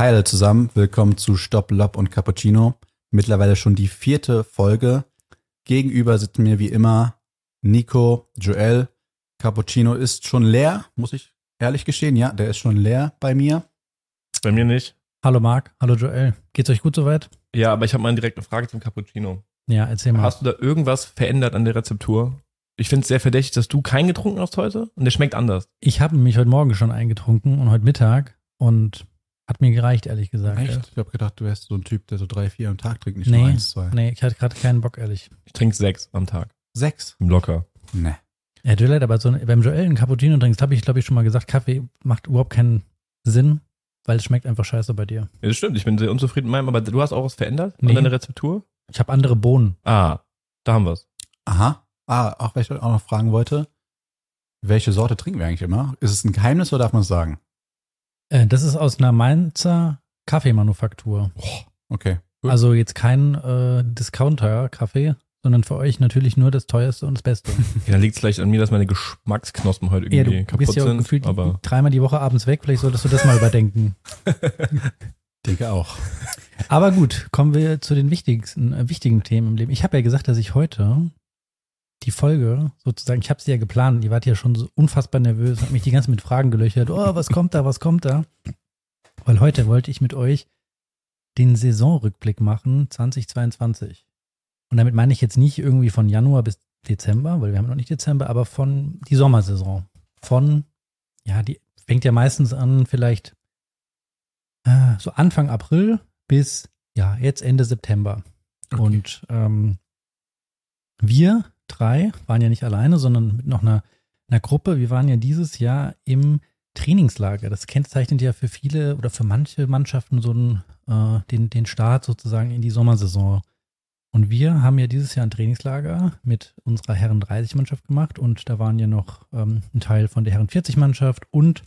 Hi alle zusammen, willkommen zu Stopp, Lob und Cappuccino. Mittlerweile schon die vierte Folge. Gegenüber sitzen mir wie immer Nico, Joel. Cappuccino ist schon leer, muss ich ehrlich gestehen. Ja, der ist schon leer bei mir. Bei mir nicht. Hallo Marc, hallo Joel. Geht's euch gut soweit? Ja, aber ich habe mal eine direkte Frage zum Cappuccino. Ja, erzähl mal. Hast du da irgendwas verändert an der Rezeptur? Ich finde es sehr verdächtig, dass du keinen getrunken hast heute und der schmeckt anders. Ich habe mich heute Morgen schon eingetrunken und heute Mittag und hat mir gereicht, ehrlich gesagt. Echt? Ich habe gedacht, du wärst so ein Typ, der so drei, vier am Tag trinkt, nicht Nee, nur eins, zwei. nee, ich hatte gerade keinen Bock, ehrlich. Ich trinke sechs am Tag. Sechs? Locker. Nee. Ja, Joel hat aber so, ein- beim Joel einen Cappuccino trinkst, habe ich, glaube ich, schon mal gesagt, Kaffee macht überhaupt keinen Sinn, weil es schmeckt einfach scheiße bei dir. Ja, das stimmt, ich bin sehr unzufrieden mit meinem, aber du hast auch was verändert Nee. an deiner Rezeptur? Ich habe andere Bohnen. Ah, da haben wir's. Aha. Ah, auch weil ich auch noch fragen wollte, welche Sorte trinken wir eigentlich immer? Ist es ein Geheimnis oder darf man es sagen? Äh, das ist aus einer Mainzer Kaffeemanufaktur. Okay. Gut. Also jetzt kein äh, Discounter-Kaffee, sondern für euch natürlich nur das teuerste und das Beste. Ja, dann liegt es vielleicht an mir, dass meine Geschmacksknospen heute ja, irgendwie du kaputt bist ja sind. gefühlt Aber dreimal die Woche abends weg, vielleicht solltest du das mal überdenken. denke auch. Aber gut, kommen wir zu den wichtigsten, äh, wichtigen Themen im Leben. Ich habe ja gesagt, dass ich heute die Folge sozusagen, ich habe sie ja geplant, ihr wart ja schon so unfassbar nervös, habt mich die ganze Zeit mit Fragen gelöchert. Oh, was kommt da, was kommt da? Weil heute wollte ich mit euch den Saisonrückblick machen 2022. Und damit meine ich jetzt nicht irgendwie von Januar bis Dezember, weil wir haben noch nicht Dezember, aber von die Sommersaison. Von, ja, die fängt ja meistens an, vielleicht äh, so Anfang April bis, ja, jetzt Ende September. Okay. Und ähm, wir drei waren ja nicht alleine, sondern mit noch einer, einer Gruppe. Wir waren ja dieses Jahr im Trainingslager. Das kennzeichnet ja für viele oder für manche Mannschaften so einen, äh, den, den Start sozusagen in die Sommersaison. Und wir haben ja dieses Jahr ein Trainingslager mit unserer Herren 30-Mannschaft gemacht und da waren ja noch ähm, ein Teil von der Herren 40-Mannschaft und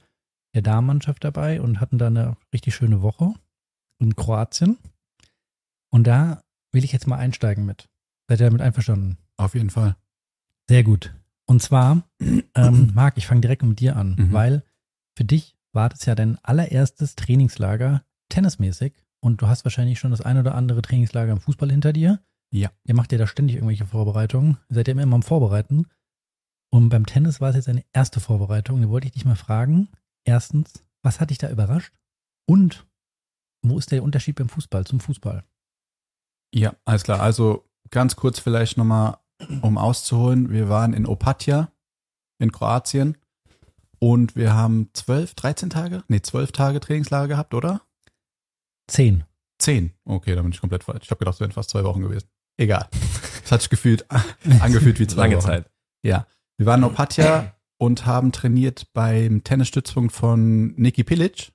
der Damenmannschaft dabei und hatten da eine richtig schöne Woche in Kroatien. Und da will ich jetzt mal einsteigen mit. Seid ihr damit einverstanden? Auf jeden Fall. Sehr gut. Und zwar, ähm, Marc, ich fange direkt mit dir an, Mhm. weil für dich war das ja dein allererstes Trainingslager tennismäßig und du hast wahrscheinlich schon das ein oder andere Trainingslager im Fußball hinter dir. Ja. Ihr macht ja da ständig irgendwelche Vorbereitungen. Ihr seid ja immer am Vorbereiten. Und beim Tennis war es jetzt eine erste Vorbereitung. Da wollte ich dich mal fragen. Erstens, was hat dich da überrascht? Und wo ist der Unterschied beim Fußball zum Fußball? Ja, alles klar. Also ganz kurz vielleicht nochmal, um auszuholen. Wir waren in Opatja in Kroatien und wir haben zwölf, 13 Tage? Nee, zwölf Tage Trainingslager gehabt, oder? Zehn. Zehn. Okay, da bin ich komplett falsch. Ich habe gedacht, es wären fast zwei Wochen gewesen. Egal. Es hat sich gefühlt angefühlt wie zwei lange Wochen. Zeit. Ja. Wir waren in Opatja und haben trainiert beim Tennisstützpunkt von Niki Pilic.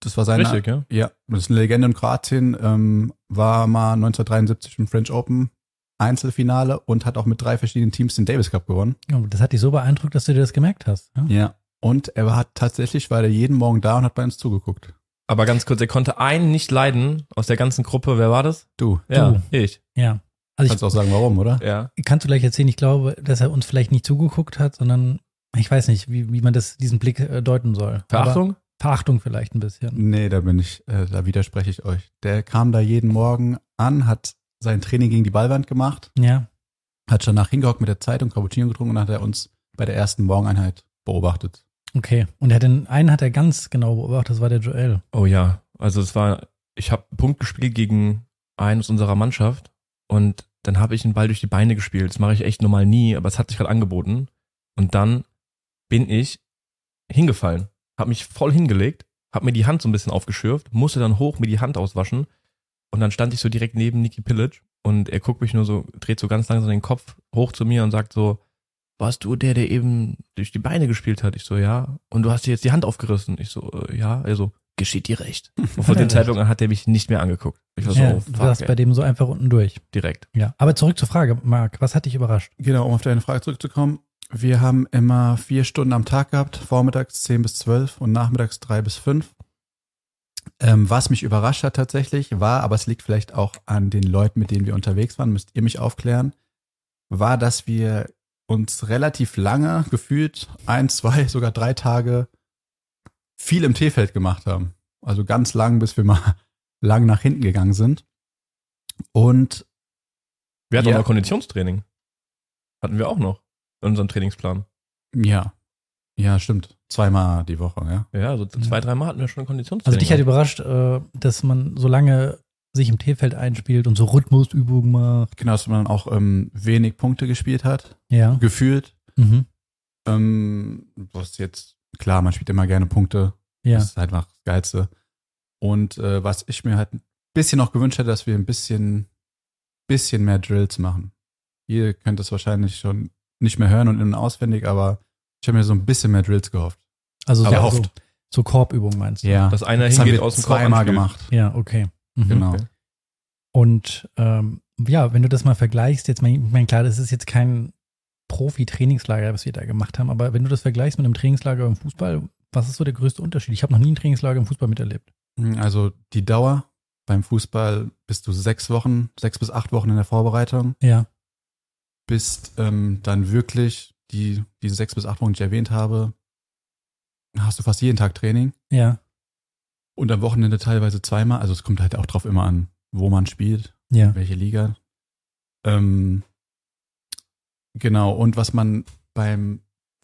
Das war seine, Richtig, ja? ja, das ist eine Legende in Kroatien, ähm, war mal 1973 im French Open Einzelfinale und hat auch mit drei verschiedenen Teams den Davis Cup gewonnen. Das hat dich so beeindruckt, dass du dir das gemerkt hast. Ja? Ja. Und er hat tatsächlich, war er jeden Morgen da und hat bei uns zugeguckt. Aber ganz kurz, er konnte einen nicht leiden aus der ganzen Gruppe. Wer war das? Du, Ja, ich. Ja. Also kannst auch sagen, warum, oder? Ja. ich kannst du gleich erzählen, ich glaube, dass er uns vielleicht nicht zugeguckt hat, sondern ich weiß nicht, wie, wie man das, diesen Blick äh, deuten soll. Verachtung? Aber Verachtung vielleicht ein bisschen. Nee, da bin ich, äh, da widerspreche ich euch. Der kam da jeden Morgen an, hat sein Training gegen die Ballwand gemacht, Ja. hat schon nach hingehockt mit der Zeitung, Cappuccino getrunken und hat er uns bei der ersten Morgeneinheit beobachtet. Okay. Und er hat den einen hat er ganz genau beobachtet, das war der Joel. Oh ja. Also es war, ich habe Punkt gespielt gegen einen aus unserer Mannschaft und dann habe ich einen Ball durch die Beine gespielt. Das mache ich echt normal nie, aber es hat sich gerade angeboten. Und dann bin ich hingefallen, habe mich voll hingelegt, habe mir die Hand so ein bisschen aufgeschürft, musste dann hoch mir die Hand auswaschen und dann stand ich so direkt neben Niki Pillage und er guckt mich nur so, dreht so ganz langsam den Kopf hoch zu mir und sagt so, warst du der, der eben durch die Beine gespielt hat? Ich so, ja. Und du hast dir jetzt die Hand aufgerissen? Ich so, äh, ja. Er so, geschieht dir recht. Und von dem. Zeitpunkt an hat er mich nicht mehr angeguckt. Ich war so, ja, oh, du warst fuck, bei ey. dem so einfach unten durch. direkt. Ja. Aber zurück zur Frage, Marc, was hat dich überrascht? Genau, um auf deine Frage zurückzukommen. Wir haben immer vier Stunden am Tag gehabt, vormittags 10 bis 12 und nachmittags 3 bis 5. Ähm, was mich überrascht hat tatsächlich war, aber es liegt vielleicht auch an den Leuten, mit denen wir unterwegs waren, müsst ihr mich aufklären, war, dass wir uns relativ lange, gefühlt ein, zwei, sogar drei Tage viel im T-Feld gemacht haben. Also ganz lang, bis wir mal lang nach hinten gegangen sind. Und Wir hatten Ja. auch noch Konditionstraining. Hatten wir auch noch in unserem Trainingsplan. ja, ja, stimmt. Zweimal die Woche, ja. Ja, so zwei, drei Mal hatten wir schon Konditionstraining. Also dich hat überrascht, äh, dass man so lange sich im T-Feld einspielt und so Rhythmusübungen macht. Genau, dass man auch ähm, wenig Punkte gespielt hat, Ja. gefühlt. Mhm. Ähm, was jetzt, klar, man spielt immer gerne Punkte. Ja. Das ist halt einfach das Geilste. Und äh, was ich mir halt ein bisschen noch gewünscht hätte, dass wir ein bisschen, bisschen mehr Drills machen. Ihr könnt das wahrscheinlich schon nicht mehr hören und in- und auswendig, aber ich habe mir so ein bisschen mehr Drills gehofft. Also so, Aber so, oft. so Korbübungen meinst du? Ja, dass einer das hingeht aus dem Korb zweimal gemacht. Ja, okay. Mhm. Genau. Okay. Und ähm, ja, wenn du das mal vergleichst, jetzt, mein, ich meine, klar, das ist jetzt kein Profi-Trainingslager, was wir da gemacht haben, aber wenn du das vergleichst mit einem Trainingslager im Fußball, was ist so der größte Unterschied? Ich habe noch nie ein Trainingslager im Fußball miterlebt. Also die Dauer beim Fußball bist du sechs Wochen, sechs bis acht Wochen in der Vorbereitung, Ja. bist ähm, dann wirklich die, diese sechs bis acht Wochen, die ich erwähnt habe, hast du fast jeden Tag Training Ja. und am Wochenende teilweise zweimal. Also es kommt halt auch drauf immer an, wo man spielt, Ja. welche Liga. Ähm, genau, und was man beim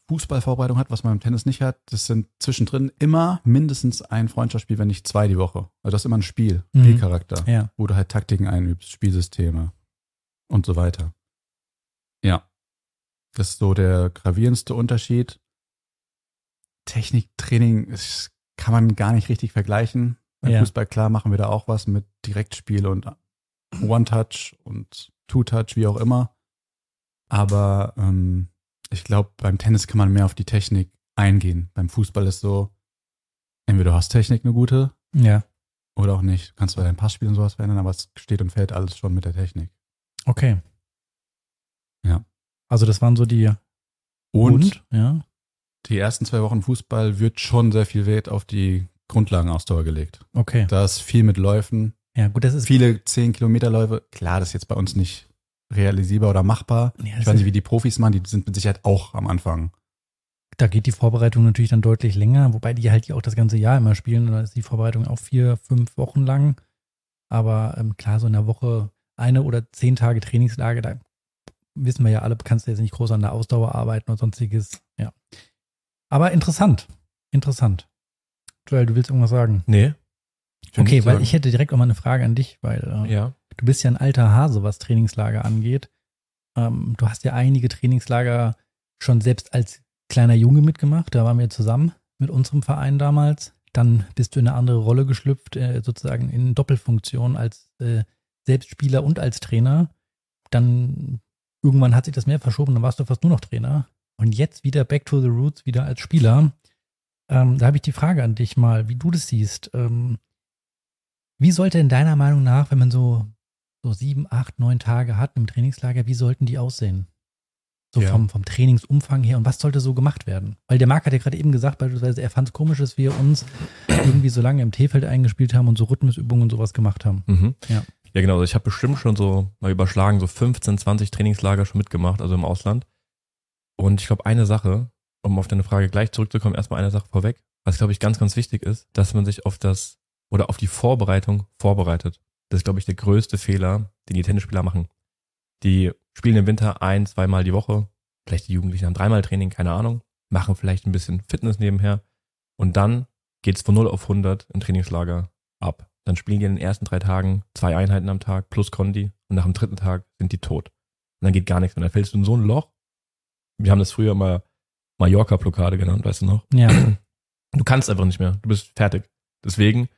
Fußballvorbereitung hat, was man beim Tennis nicht hat, das sind zwischendrin immer mindestens ein Freundschaftsspiel, wenn nicht zwei die Woche. Also das ist immer ein Spiel, Mhm. Spielcharakter, Ja. wo du halt Taktiken einübst, Spielsysteme und so weiter. Ja. Das ist so der gravierendste Unterschied. Techniktraining ist, kann man gar nicht richtig vergleichen. Beim Ja. Fußball, klar, machen wir da auch was mit Direktspiel und One-Touch und Two-Touch, wie auch immer. Aber ähm, ich glaube, beim Tennis kann man mehr auf die Technik eingehen. Beim Fußball ist so, entweder du hast Technik eine gute Ja. oder auch nicht. Du kannst bei deinem Passspiel und sowas verändern, aber es steht und fällt alles schon mit der Technik. Okay. Also das waren so die Und, ja. die ersten zwei Wochen Fußball wird schon sehr viel Wert auf die Grundlagenausdauer gelegt. Okay. Da ist viel mit Läufen, Ja, gut, das ist viele 10 Kilometer Läufe. Klar, das ist jetzt bei uns nicht realisierbar oder machbar. Ja, Ich weiß nicht, wie die Profis machen, die sind mit Sicherheit auch am Anfang. da geht die Vorbereitung natürlich dann deutlich länger, wobei die halt ja auch das ganze Jahr immer spielen. Da ist die Vorbereitung auch vier, fünf Wochen lang. Aber ähm, klar, so in der Woche eine oder zehn Tage Trainingslage, da wissen wir ja alle, kannst du jetzt nicht groß an der Ausdauer arbeiten oder sonstiges. Ja. Aber interessant. Interessant. Joel, du willst irgendwas sagen? Nee. Okay, weil sagen. ich hätte direkt auch mal eine Frage an dich, weil äh, Ja. du bist ja ein alter Hase, was Trainingslager angeht. Ähm, du hast ja einige Trainingslager schon selbst als kleiner Junge mitgemacht. Da waren wir zusammen mit unserem Verein damals. Dann bist du in eine andere Rolle geschlüpft, äh, sozusagen in Doppelfunktion als äh, Selbstspieler und als Trainer. Dann irgendwann hat sich das mehr verschoben, dann warst du fast nur noch Trainer. Und jetzt wieder back to the roots, wieder als Spieler. Ähm, da habe ich die Frage an dich mal, wie du das siehst. Ähm, wie sollte in deiner Meinung nach, wenn man so, so sieben, acht, neun Tage hat im Trainingslager, wie sollten die aussehen? So Ja. vom, vom Trainingsumfang her und was sollte so gemacht werden? Weil der Marc hat ja gerade eben gesagt, beispielsweise, er fand es komisch, dass wir uns irgendwie so lange im T-Feld eingespielt haben und so Rhythmusübungen und sowas gemacht haben. Mhm. Ja. Ja, genau. Also ich habe bestimmt schon so mal überschlagen, so 15, 20 Trainingslager schon mitgemacht, also im Ausland. Und ich glaube, eine Sache, um auf deine Frage gleich zurückzukommen, erstmal eine Sache vorweg, was glaube ich ganz, ganz wichtig ist, dass man sich auf das oder auf die Vorbereitung vorbereitet. Das ist, glaube ich, der größte Fehler, den die Tennisspieler machen. Die spielen im Winter ein, zweimal die Woche, vielleicht die Jugendlichen haben dreimal Training, keine Ahnung, machen vielleicht ein bisschen Fitness nebenher und dann geht's von 0 auf 100 im Trainingslager ab. Dann spielen die in den ersten drei Tagen zwei Einheiten am Tag plus Kondi und nach dem dritten Tag sind die tot. Und dann geht gar nichts mehr. Dann fällst du in so ein Loch. Wir haben das früher mal Mallorca-Blockade genannt, weißt du noch? Ja, Du kannst einfach nicht mehr. Du bist fertig. Deswegen,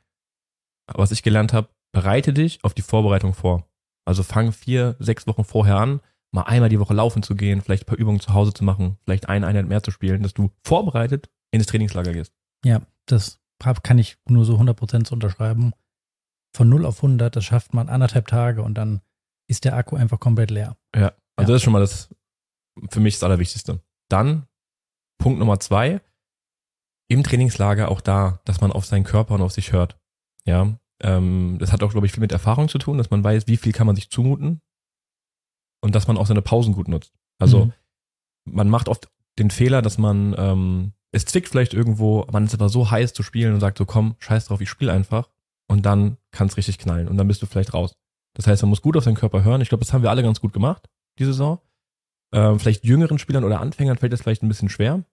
was ich gelernt habe, bereite dich auf die Vorbereitung vor. Also fang vier, sechs Wochen vorher an, mal einmal die Woche laufen zu gehen, vielleicht ein paar Übungen zu Hause zu machen, vielleicht eine Einheit mehr zu spielen, dass du vorbereitet ins Trainingslager gehst. ja, das kann ich nur so 100% so unterschreiben. Von 0 auf 100, das schafft man anderthalb Tage und dann ist der Akku einfach komplett leer. Ja, also Ja. das ist schon mal das für mich das Allerwichtigste. Dann Punkt Nummer zwei, im Trainingslager auch da, dass man auf seinen Körper und auf sich hört. Ja, ähm, das hat auch, glaube ich, viel mit Erfahrung zu tun, dass man weiß, wie viel kann man sich zumuten und dass man auch seine Pausen gut nutzt. Also Mhm. man macht oft den Fehler, dass man, ähm, es zwickt vielleicht irgendwo, man ist aber so heiß zu spielen und sagt so, komm, scheiß drauf, ich spiele einfach. Und dann kann es richtig knallen und dann bist du vielleicht raus. Das heißt, man muss gut auf seinen Körper hören. Ich glaube, das haben wir alle ganz gut gemacht, die Saison. Ähm, vielleicht jüngeren Spielern oder Anfängern fällt das vielleicht ein bisschen schwer,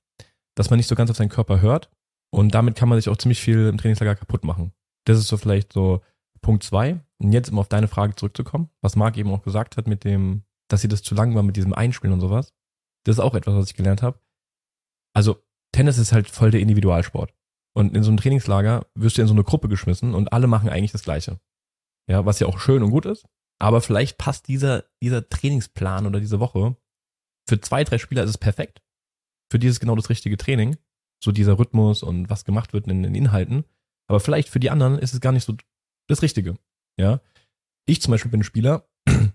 dass man nicht so ganz auf seinen Körper hört. Und damit kann man sich auch ziemlich viel im Trainingslager kaputt machen. Das ist so vielleicht so Punkt zwei. Und jetzt, um auf deine Frage zurückzukommen, was Marc eben auch gesagt hat mit dem, dass sie das zu lang war mit diesem Einspielen und sowas. Das ist auch etwas, was ich gelernt habe. Also Tennis ist halt voll der Individualsport. Und in so einem Trainingslager wirst du in so eine Gruppe geschmissen und alle machen eigentlich das Gleiche. Ja, was ja auch schön und gut ist. Aber vielleicht passt dieser, dieser Trainingsplan oder diese Woche für zwei, drei Spieler ist es perfekt. Für die ist es genau das richtige Training. So dieser Rhythmus und was gemacht wird in den Inhalten. Aber vielleicht für die anderen ist es gar nicht so das Richtige. Ja. Ich zum Beispiel bin Spieler.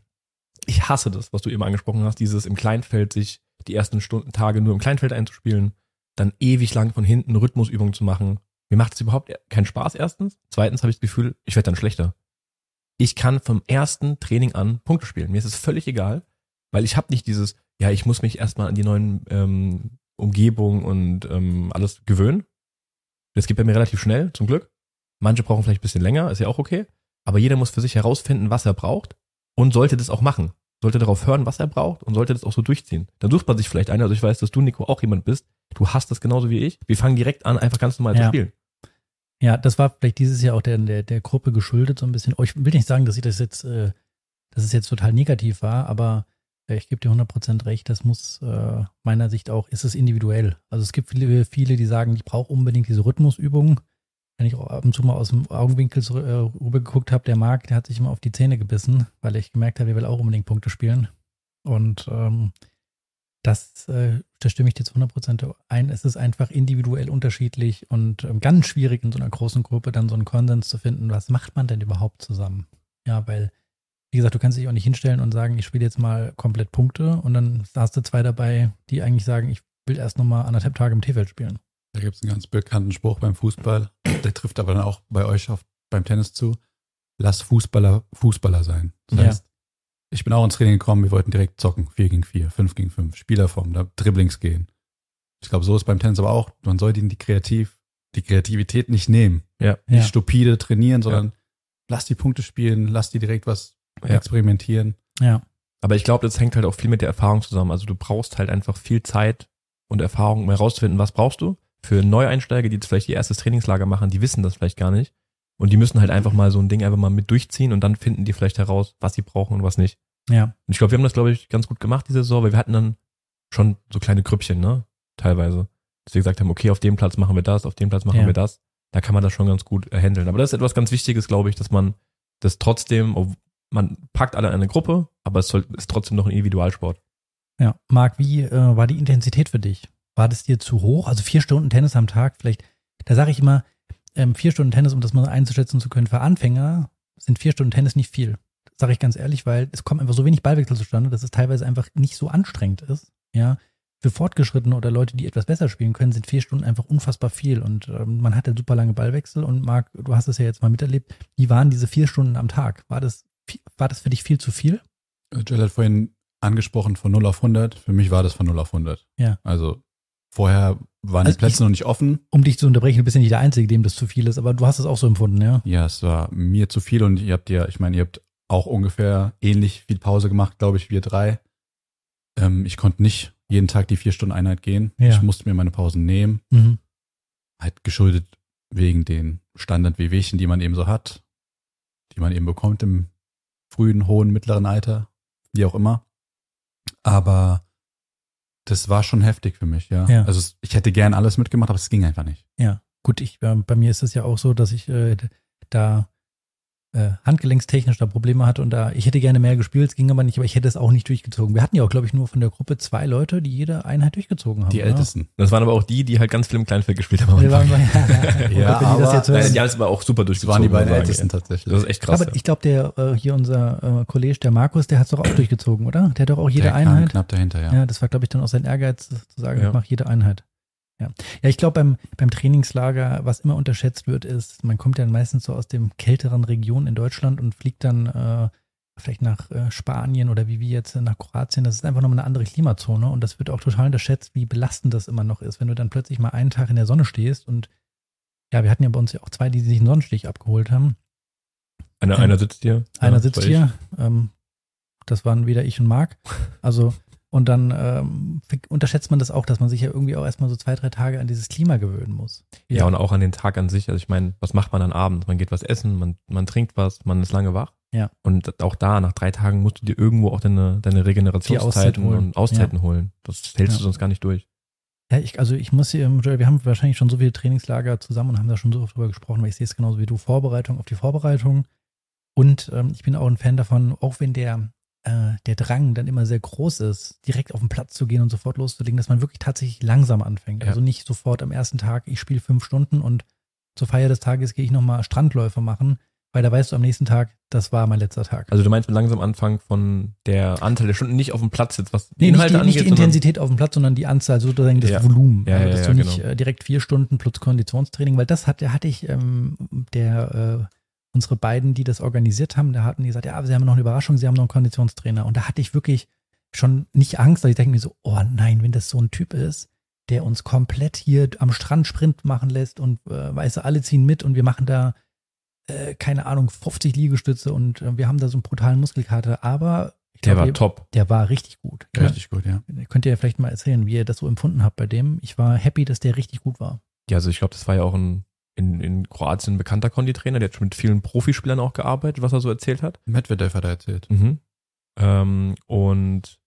Ich hasse das, was du eben angesprochen hast, dieses im Kleinfeld sich die ersten Stunden, Tage nur im Kleinfeld einzuspielen, dann ewig lang von hinten Rhythmusübungen zu machen. Mir macht es überhaupt keinen Spaß erstens. Zweitens habe ich das Gefühl, ich werde dann schlechter. Ich kann vom ersten Training an Punkte spielen. Mir ist es völlig egal, weil ich habe nicht dieses, ja, ich muss mich erstmal an die neuen ähm, Umgebungen und ähm, alles gewöhnen. Das geht bei mir relativ schnell, zum Glück. Manche brauchen vielleicht ein bisschen länger, ist ja auch okay. Aber jeder muss für sich herausfinden, was er braucht und sollte das auch machen. Sollte darauf hören, was er braucht und sollte das auch so durchziehen. Dann sucht man sich vielleicht einen. Also ich weiß, dass du, Nico, auch jemand bist. Du hast das genauso wie ich. Wir fangen direkt an, einfach ganz normal Ja. zu spielen. Ja, das war vielleicht dieses Jahr auch der, der, der Gruppe geschuldet, so ein bisschen. Oh, ich will nicht sagen, dass ich das jetzt, äh, dass es jetzt total negativ war, aber äh, ich gebe dir 100% recht, das muss äh, meiner Sicht auch, ist es individuell. Also es gibt viele, viele, die sagen, ich brauche unbedingt diese Rhythmusübungen. Wenn ich auch ab und zu mal aus dem Augenwinkel äh, rüber geguckt habe, der Marc, der hat sich immer auf die Zähne gebissen, weil ich gemerkt habe, der will auch unbedingt Punkte spielen. Und ähm, das, äh, da stimme ich dir zu 100% ein. Es ist einfach individuell unterschiedlich und ähm, ganz schwierig in so einer großen Gruppe dann so einen Konsens zu finden. Was macht man denn überhaupt zusammen? Ja, weil, wie gesagt, du kannst dich auch nicht hinstellen und sagen, ich spiele jetzt mal komplett Punkte und dann hast du zwei dabei, die eigentlich sagen, ich will erst nochmal anderthalb Tage im T-Feld spielen. Da gibt es einen ganz bekannten Spruch beim Fußball. Der trifft aber dann auch bei euch auf, beim Tennis zu. Lass Fußballer Fußballer sein. Das Ja. Ich bin auch ins Training gekommen, wir wollten direkt zocken. 4 gegen 4, 5 gegen 5, Spielerform, da Dribblings gehen. Ich glaube, so ist beim Tennis aber auch. Man soll die, die kreativ, die Kreativität nicht nehmen. Ja. Nicht Ja. stupide trainieren, sondern lass die Punkte spielen, lass die direkt was Ja. experimentieren. Ja, Aber ich glaube, das hängt halt auch viel mit der Erfahrung zusammen. Also du brauchst halt einfach viel Zeit und Erfahrung, um herauszufinden, was brauchst du. Für Neueinsteiger, die jetzt vielleicht ihr erstes Trainingslager machen, die wissen das vielleicht gar nicht. Und die müssen halt einfach mal so ein Ding einfach mal mit durchziehen und dann finden die vielleicht heraus, was sie brauchen und was nicht. ja, Und ich glaube, wir haben das, glaube ich, ganz gut gemacht diese Saison, weil wir hatten dann schon so kleine Grüppchen, ne? Teilweise. Dass wir gesagt haben, okay, auf dem Platz machen wir das, auf dem Platz machen Ja. wir das. Da kann man das schon ganz gut äh, handeln. Aber das ist etwas ganz Wichtiges, glaube ich, dass man das trotzdem, man packt alle in eine Gruppe, aber es soll, ist trotzdem noch ein Individualsport. ja. Marc, wie äh, war die Intensität für dich? War das dir zu hoch? Also vier Stunden Tennis am Tag, vielleicht, da sage ich immer, ähm, vier Stunden Tennis, um das mal einzuschätzen zu können, für Anfänger sind vier Stunden Tennis nicht viel. Sage ich ganz ehrlich, weil es kommt einfach so wenig Ballwechsel zustande, dass es teilweise einfach nicht so anstrengend ist. Ja, für Fortgeschrittene oder Leute, die etwas besser spielen können, sind vier Stunden einfach unfassbar viel und ähm, man hat ja super lange Ballwechsel und Marc, du hast es ja jetzt mal miterlebt. Wie waren diese vier Stunden am Tag? War das, war das für dich viel zu viel? Jill hat vorhin angesprochen von 0 auf 100. Für mich war das von 0 auf 100. Ja. Also vorher waren Also die Plätze ich- noch nicht offen. Um dich zu unterbrechen, du bist ja nicht der Einzige, dem das zu viel ist, aber du hast es auch so empfunden, ja? Ja, es war mir zu viel und ihr habt ja, ich meine, ihr habt auch ungefähr ähnlich viel Pause gemacht, glaube ich, wir drei. Ähm, ich konnte nicht jeden Tag die vier Stunden Einheit gehen. Ja. Ich musste mir meine Pausen nehmen. Mhm. Halt geschuldet wegen den Standard-Wehwehchen, die man eben so hat, die man eben bekommt im frühen, hohen, mittleren Alter, wie auch immer. Aber das war schon heftig für mich, ja. Ja. Also ich hätte gern alles mitgemacht, aber es ging einfach nicht. Ja, gut, ich, äh, bei mir ist es ja auch so, dass ich äh, da äh, handgelenkstechnisch da Probleme hatte und da, ich hätte gerne mehr gespielt, es ging aber nicht, aber ich hätte es auch nicht durchgezogen. Wir hatten ja auch, glaube ich, nur von der Gruppe zwei Leute, die jede Einheit durchgezogen haben. Die oder? Ältesten. Das waren aber auch die, die halt ganz viel im Kleinfeld gespielt haben. Wir waren ja, Ja, die das aber- hören. Nein, die haben es aber auch super Das durchgezogen. waren die beiden Ältesten tatsächlich. Das ist echt krass. aber ich glaube, der äh, hier unser äh, Kollege, der Markus, der hat es doch auch durchgezogen, oder? Der hat doch auch jede Der kam Einheit. knapp dahinter, ja. Ja, das war, glaube ich, dann auch sein Ehrgeiz, zu sagen, Ja. ich mache jede Einheit. Ja, ja ich glaube, beim, beim Trainingslager, was immer unterschätzt wird, ist, man kommt ja meistens so aus dem kälteren Region in Deutschland und fliegt dann äh, vielleicht nach äh, Spanien oder wie wir jetzt nach Kroatien, das ist einfach nochmal eine andere Klimazone und das wird auch total unterschätzt, wie belastend das immer noch ist, wenn du dann plötzlich mal einen Tag in der Sonne stehst und ja, wir hatten ja bei uns ja auch zwei, die sich einen Sonnenstich abgeholt haben. Einer, Ähm, einer sitzt hier. Einer Ja, sitzt hier, ähm, das waren wieder ich und Marc. Also, und dann ähm, unterschätzt man das auch, dass man sich ja irgendwie auch erstmal so zwei, drei Tage an dieses Klima gewöhnen muss. Ja, und auch an den Tag an sich. Also ich meine, was macht man dann abends? Man geht was essen, man, man trinkt was, man ist lange wach. Ja. Und auch da, nach drei Tagen musst du dir irgendwo auch deine, deine Auszeit Regenerationszeiten holen. und Auszeiten holen. Das hältst Ja. du sonst gar nicht durch. Ja, ich, also ich muss hier, Joel, wir haben wahrscheinlich schon so viele Trainingslager zusammen und haben da schon so oft drüber gesprochen, weil ich sehe es genauso wie du, Vorbereitung auf die Vorbereitung. Und ähm, ich bin auch ein Fan davon, auch wenn der, äh, der Drang dann immer sehr groß ist, direkt auf den Platz zu gehen und sofort loszulegen, dass man wirklich tatsächlich langsam anfängt. Ja. Also nicht sofort am ersten Tag, ich spiele fünf Stunden und zur Feier des Tages gehe ich nochmal Strandläufe machen, weil da weißt du am nächsten Tag, das war mein letzter Tag. Also du meinst mit langsam Anfang von der Anteil der Stunden nicht auf dem Platz jetzt, was die Nee, nicht Inhalte die, nicht die angeht, Intensität auf dem Platz, sondern die Anzahl, sozusagen das Ja. Volumen. Ja, also, dass ja, du nicht genau. äh, direkt vier Stunden plus Konditionstraining, weil das hat, hatte ich, ähm, der, äh, unsere beiden, die das organisiert haben, da hatten die gesagt, ja, sie haben noch eine Überraschung, sie haben noch einen Konditionstrainer. Und da hatte ich wirklich schon nicht Angst, weil ich denke mir so, oh nein, wenn das so ein Typ ist, der uns komplett hier am Strand Sprint machen lässt und äh, weißt du, alle ziehen mit und wir machen da, äh, keine Ahnung, 50 Liegestütze und äh, wir haben da so einen brutalen Muskelkater, aber ich Der glaub, war ihr- top. der war richtig gut. Ja. Richtig gut, ja. Könnt ihr ja vielleicht mal erzählen, wie ihr das so empfunden habt bei dem. Ich war happy, dass der richtig gut war. Ja, also ich glaube, das war ja auch ein in, in Kroatien ein bekannter Konditrainer, der hat schon mit vielen Profispielern auch gearbeitet, was er so erzählt hat. Medvedev hat er erzählt. Mhm. Ähm, und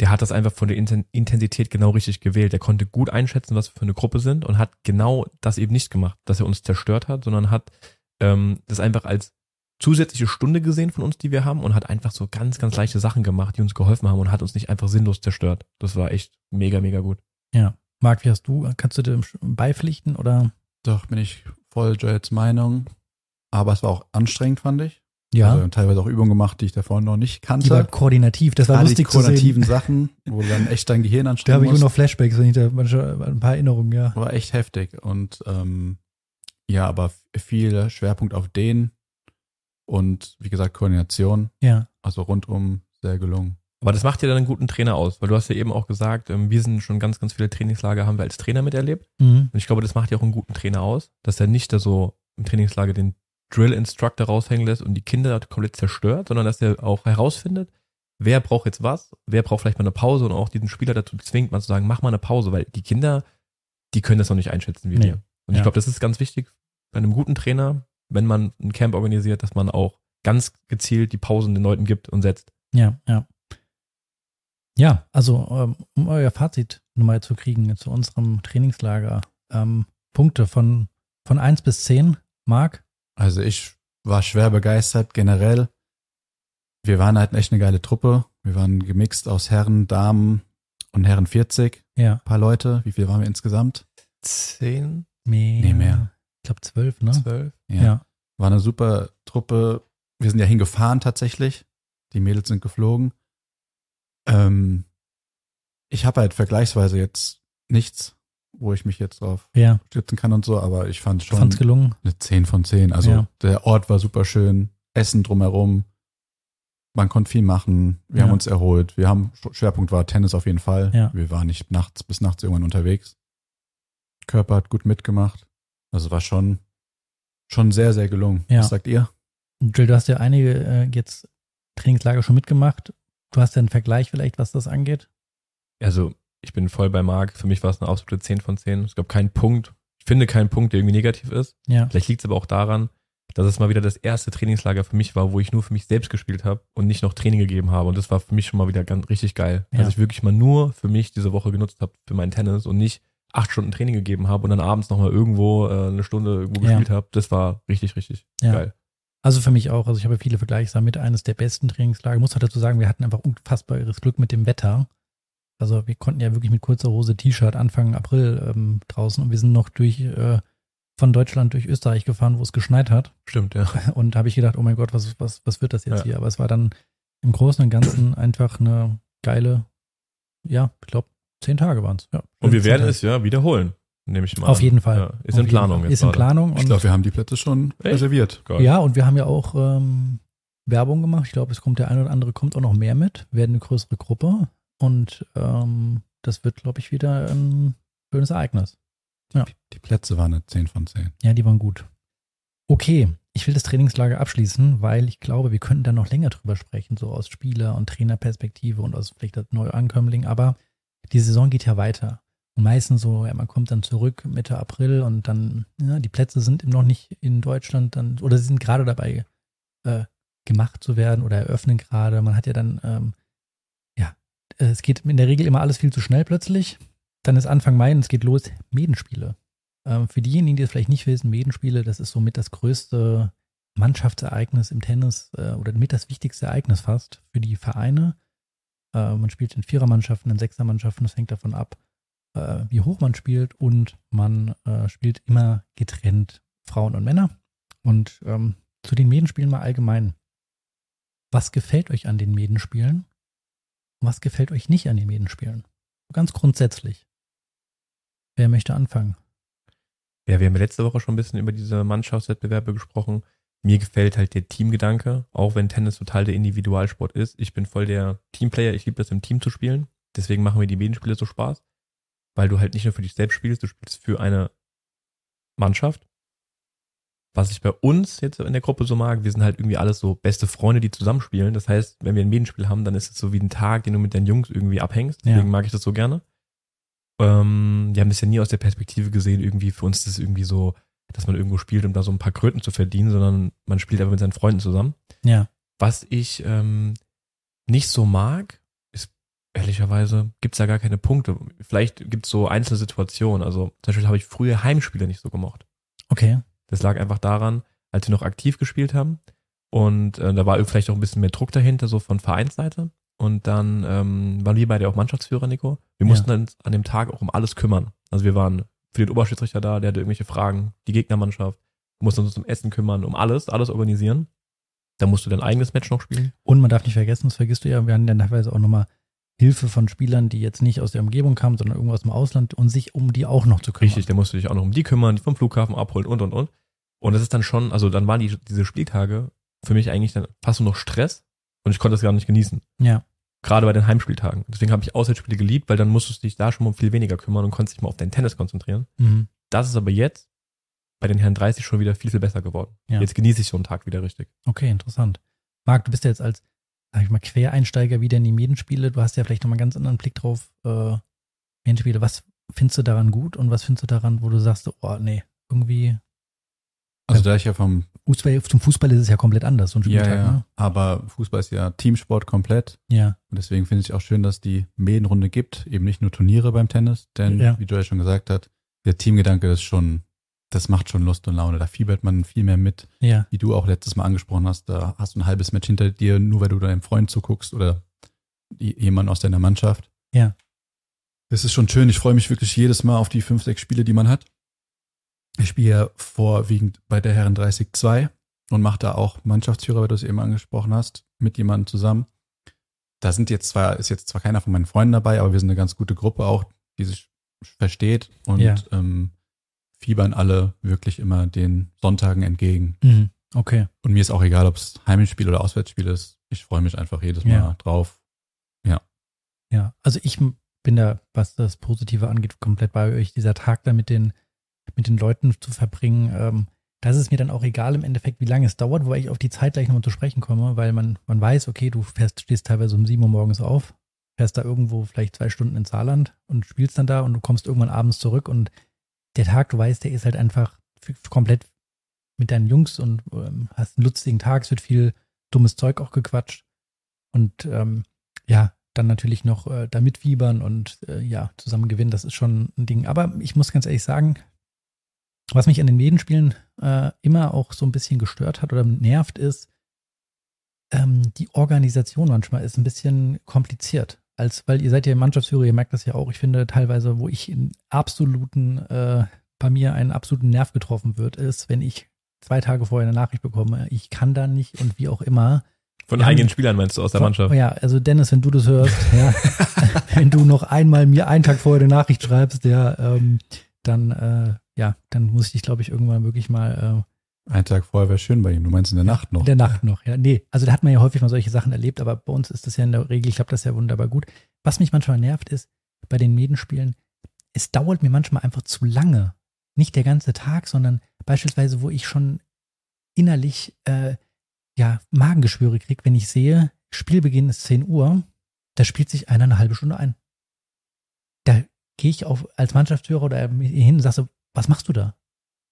der hat das einfach von der Inten- Intensität genau richtig gewählt. Der konnte gut einschätzen, was wir für eine Gruppe sind und hat genau das eben nicht gemacht, dass er uns zerstört hat, sondern hat ähm, das einfach als zusätzliche Stunde gesehen von uns, die wir haben und hat einfach so ganz, ganz leichte Sachen gemacht, die uns geholfen haben und hat uns nicht einfach sinnlos zerstört. Das war echt mega, mega gut. Marc, wie hast du? Kannst du dem beipflichten oder? Doch, bin ich voll Joels Meinung. Aber es war auch anstrengend, fand ich. Ja, Also teilweise auch Übungen gemacht, die ich davor noch nicht die war kannte. koordinativ. Das war Gerade die lustig zu sehen. koordinativen Sachen, wo du dann echt dein Gehirn Da anstrengen habe ich nur noch Flashbacks, wenn ich da manche, ein paar Erinnerungen, ja. War echt heftig. Und ähm, ja, aber viel Schwerpunkt auf den und wie gesagt Koordination. Ja, Also rundum sehr gelungen. Aber das macht ja dann einen guten Trainer aus, weil du hast ja eben auch gesagt, ähm, wir sind schon ganz, ganz viele Trainingslager haben wir als Trainer miterlebt. mhm. Und ich glaube, das macht ja auch einen guten Trainer aus, dass er nicht da so im Trainingslager den Drill Instructor raushängen lässt und die Kinder komplett zerstört, sondern dass er auch herausfindet, wer braucht jetzt was, wer braucht vielleicht mal eine Pause und auch diesen Spieler dazu zwingt, mal zu sagen, mach mal eine Pause, weil die Kinder, die können das noch nicht einschätzen wie Nee. wir. Und Ja. ich glaube, das ist ganz wichtig bei einem guten Trainer, wenn man ein Camp organisiert, dass man auch ganz gezielt die Pausen den Leuten gibt und setzt. ja, ja. Ja, also ähm, um euer Fazit nochmal zu kriegen zu unserem Trainingslager. Ähm, Punkte von, von 1 bis 10. Marc? Also ich war schwer begeistert generell. Wir waren halt echt eine geile Truppe. Wir waren gemixt aus Herren, Damen und Herren 40. Ja. Ein paar Leute. Wie viel waren wir insgesamt? Zehn, Mehr. Nee, mehr. Ich glaube 12, ne? zwölf. Ja. War eine super Truppe. Wir sind ja hingefahren tatsächlich. Die Mädels sind geflogen. Ähm, ich habe halt vergleichsweise jetzt nichts, wo ich mich jetzt drauf Ja, stützen kann und so, aber ich fand schon fand's gelungen. eine 10 von 10. Also Ja. der Ort war super schön, Essen drumherum. Man konnte viel machen. Wir Ja. haben uns erholt. Wir haben Schwerpunkt war Tennis auf jeden Fall. Ja. Wir waren nicht nachts bis nachts irgendwann unterwegs. Körper hat gut mitgemacht. Also war schon schon sehr sehr gelungen. Ja. Was sagt ihr? Jill, du hast ja einige äh, jetzt Trainingslager schon mitgemacht. Du hast ja einen Vergleich vielleicht, was das angeht. Also, ich bin voll bei Marc. Für mich war es eine absolute 10 von 10. Es gab keinen Punkt. Ich finde keinen Punkt, der irgendwie negativ ist. Ja, Vielleicht liegt es aber auch daran, dass es mal wieder das erste Trainingslager für mich war, wo ich nur für mich selbst gespielt habe und nicht noch Training gegeben habe. Und das war für mich schon mal wieder ganz richtig geil. Ja. Dass ich wirklich mal nur für mich diese Woche genutzt habe für meinen Tennis und nicht acht Stunden Training gegeben habe und dann abends nochmal irgendwo äh, eine Stunde irgendwo Ja. gespielt habe. Das war richtig, richtig Ja. geil. Also für mich auch. Also ich habe viele Vergleiche damit. Eines der besten Trainingslager. Ich muss halt dazu sagen, wir hatten einfach unfassbares Glück mit dem Wetter. Also wir konnten ja wirklich mit kurzer Hose T-Shirt Anfang April ähm, draußen und wir sind noch durch äh, von Deutschland durch Österreich gefahren, wo es geschneit hat. Stimmt, ja. Und habe ich gedacht, oh mein Gott, was, was, was wird das jetzt Ja. hier? Aber es war dann im Großen und Ganzen einfach eine geile, ja, ich glaube, zehn Tage waren es. Ja, Und wir werden Tage. es ja wiederholen, nehme ich mal Auf an. jeden Fall. Ja, ist Auf in Planung Ist in. Planung. Ich und- glaube, wir haben die Plätze schon Echt? reserviert. Geil. Ja, und wir haben ja auch ähm, Werbung gemacht. Ich glaube, es kommt der eine oder andere, kommt auch noch mehr mit, werden eine größere Gruppe und ähm, das wird, glaube ich, wieder ein schönes Ereignis. Ja. Die Plätze waren eine 10 von 10. Ja, die waren gut. Okay, ich will das Trainingslager abschließen, weil ich glaube, wir könnten da noch länger drüber sprechen, so aus Spieler- und Trainerperspektive und aus vielleicht als Neuankömmling, aber die Saison geht ja weiter. Und meistens so, ja, man kommt dann zurück Mitte April und dann, ja, die Plätze sind noch nicht in Deutschland dann, oder sie sind gerade dabei äh, gemacht zu werden oder eröffnen gerade. Man hat ja dann, ähm, ja, es geht in der Regel immer alles viel zu schnell plötzlich. Dann ist Anfang Mai und es geht los, Medenspiele. Ähm, für diejenigen, die das vielleicht nicht wissen, Medenspiele, das ist somit das größte Mannschaftsereignis im Tennis äh, oder mit das wichtigste Ereignis fast für die Vereine. Äh, man spielt in Vierermannschaften, in Sechsermannschaften, das hängt davon ab, äh, wie hoch man spielt und man äh, spielt immer getrennt Frauen und Männer. Und ähm, zu den Medenspielen mal allgemein. Was gefällt euch an den Medenspielen? Was gefällt euch nicht an den Medenspielen? Ganz grundsätzlich. Wer möchte anfangen? Ja, wir haben letzte Woche schon ein bisschen über diese Mannschaftswettbewerbe gesprochen. Mir gefällt halt der Teamgedanke, auch wenn Tennis total der Individualsport ist. Ich bin voll der Teamplayer, ich liebe das im Team zu spielen. Deswegen machen mir die Medenspiele so Spaß, weil du halt nicht nur für dich selbst spielst, du spielst für eine Mannschaft. Was ich bei uns jetzt in der Gruppe so mag, wir sind halt irgendwie alles so beste Freunde, die zusammenspielen. Das heißt, wenn wir ein Medenspiel haben, dann ist es so wie ein Tag, den du mit deinen Jungs irgendwie abhängst. Deswegen Ja. mag ich das so gerne. Ähm, wir haben das ja nie aus der Perspektive gesehen, irgendwie für uns ist es irgendwie so, dass man irgendwo spielt, um da so ein paar Kröten zu verdienen, sondern man spielt einfach mit seinen Freunden zusammen. Ja. Was ich ähm, nicht so mag, ehrlicherweise, gibt's da gar keine Punkte. Vielleicht gibt's so einzelne Situationen. Also zum Beispiel habe ich früher Heimspiele nicht so gemocht. Okay. Das lag einfach daran, als wir noch aktiv gespielt haben. Und äh, da war vielleicht auch ein bisschen mehr Druck dahinter, so von Vereinsseite. Und dann ähm, waren wir beide auch Mannschaftsführer, Nico. Wir Ja. mussten uns an dem Tag auch um alles kümmern. Also wir waren für den Oberschiedsrichter da, der hatte irgendwelche Fragen, die Gegnermannschaft, mussten uns um Essen kümmern, um alles, alles organisieren. Da musst du dein eigenes Match noch spielen. Und man darf nicht vergessen, das vergisst du ja, wir hatten dann teilweise auch nochmal Hilfe von Spielern, die jetzt nicht aus der Umgebung kamen, sondern irgendwo aus dem Ausland und sich um die auch noch zu kümmern. Richtig, da musst du dich auch noch um die kümmern, die vom Flughafen abholen und und und. Und das ist dann schon, also dann waren die, diese Spieltage für mich eigentlich dann fast nur noch Stress und ich konnte das gar nicht genießen. Ja. Gerade bei den Heimspieltagen. Deswegen habe ich Auswärtsspiele geliebt, weil dann musstest du dich da schon mal um viel weniger kümmern und konntest dich mal auf dein Tennis konzentrieren. Mhm. Das ist aber jetzt bei den Herren 30 schon wieder viel, viel besser geworden. Ja. Jetzt genieße ich so einen Tag wieder richtig. Okay, interessant. Marc, du bist ja jetzt als, sag ich mal, Quereinsteiger wieder in die Medenspiele. Du hast ja vielleicht nochmal einen ganz anderen Blick drauf. Äh, Medenspiele, was findest du daran gut und was findest du daran, wo du sagst, oh nee, irgendwie, Also da ich ja vom Fußball, zum Fußball ist es ja komplett anders, so ein ja, Spieltag, ja, ne? aber Fußball ist ja Teamsport komplett Ja, und deswegen finde ich auch schön, dass die Medenrunde gibt, eben nicht nur Turniere beim Tennis, denn Ja. wie du ja schon gesagt hast, der Teamgedanke ist schon, das macht schon Lust und Laune, da fiebert man viel mehr mit, ja, wie du auch letztes Mal angesprochen hast, da hast du ein halbes Match hinter dir, nur weil du deinem Freund zuguckst oder jemand aus deiner Mannschaft. Ja. Das ist schon schön. Ich freue mich wirklich jedes Mal auf die fünf, sechs Spiele, die man hat. Ich spiele ja vorwiegend bei der Herren 30-2 und mache da auch Mannschaftsführer, weil du es eben angesprochen hast, mit jemandem zusammen. Da sind jetzt zwar, ist jetzt zwar keiner von meinen Freunden dabei, aber wir sind eine ganz gute Gruppe auch, die sich versteht und Ja. ähm, fiebern alle wirklich immer den Sonntagen entgegen. mhm. okay. Und mir ist auch egal, ob es Heimspiel oder Auswärtsspiel ist. Ich freue mich einfach jedes Mal Ja. drauf. Ja, also ich bin da, was das Positive angeht, komplett bei euch. Dieser Tag da mit den, mit den Leuten zu verbringen, ähm, das ist mir dann auch egal im Endeffekt, wie lange es dauert, wobei ich auf die Zeit gleich nochmal zu sprechen komme, weil man, man weiß, okay, du fährst, stehst teilweise um sieben Uhr morgens auf, fährst da irgendwo vielleicht zwei Stunden ins Saarland und spielst dann da und du kommst irgendwann abends zurück und der Tag, du weißt, der ist halt einfach komplett mit deinen Jungs und ähm, hast einen lustigen Tag, es wird viel dummes Zeug auch gequatscht und ähm, ja, dann natürlich noch äh, da mitfiebern und äh, ja, zusammen gewinnen, das ist schon ein Ding. Aber ich muss ganz ehrlich sagen, was mich an den Medenspielen äh, immer auch so ein bisschen gestört hat oder nervt, ist, ähm, die Organisation manchmal ist ein bisschen kompliziert. Als, weil ihr seid ja Mannschaftsführer, ihr merkt das ja auch. Ich finde teilweise, wo ich in absoluten, äh, bei mir einen absoluten Nerv getroffen wird, ist, wenn ich zwei Tage vorher eine Nachricht bekomme, ich kann da nicht und wie auch immer. Von Wir haben- eigenen Spielern meinst du aus der Mannschaft? Ja, also Dennis, wenn du das hörst, ja, wenn du noch einmal mir einen Tag vorher eine Nachricht schreibst, ja, ähm, dann, äh, ja, dann muss ich dich, glaube ich, irgendwann wirklich mal Ein Tag vorher wäre schön bei ihm. Du meinst in der Nacht noch. In der Nacht noch, ja. Nee, also da hat man ja häufig mal solche Sachen erlebt, aber bei uns ist das ja in der Regel, ich glaube, das ja wunderbar gut. Was mich manchmal nervt, ist bei den Medenspielen, es dauert mir manchmal einfach zu lange. Nicht der ganze Tag, sondern beispielsweise, wo ich schon innerlich äh, ja, Magengeschwüre kriege, wenn ich sehe, Spielbeginn ist 10 Uhr, da spielt sich einer eine halbe Stunde ein. Da gehe ich auf, als Mannschaftsführer oder hin und sage so, was machst du da?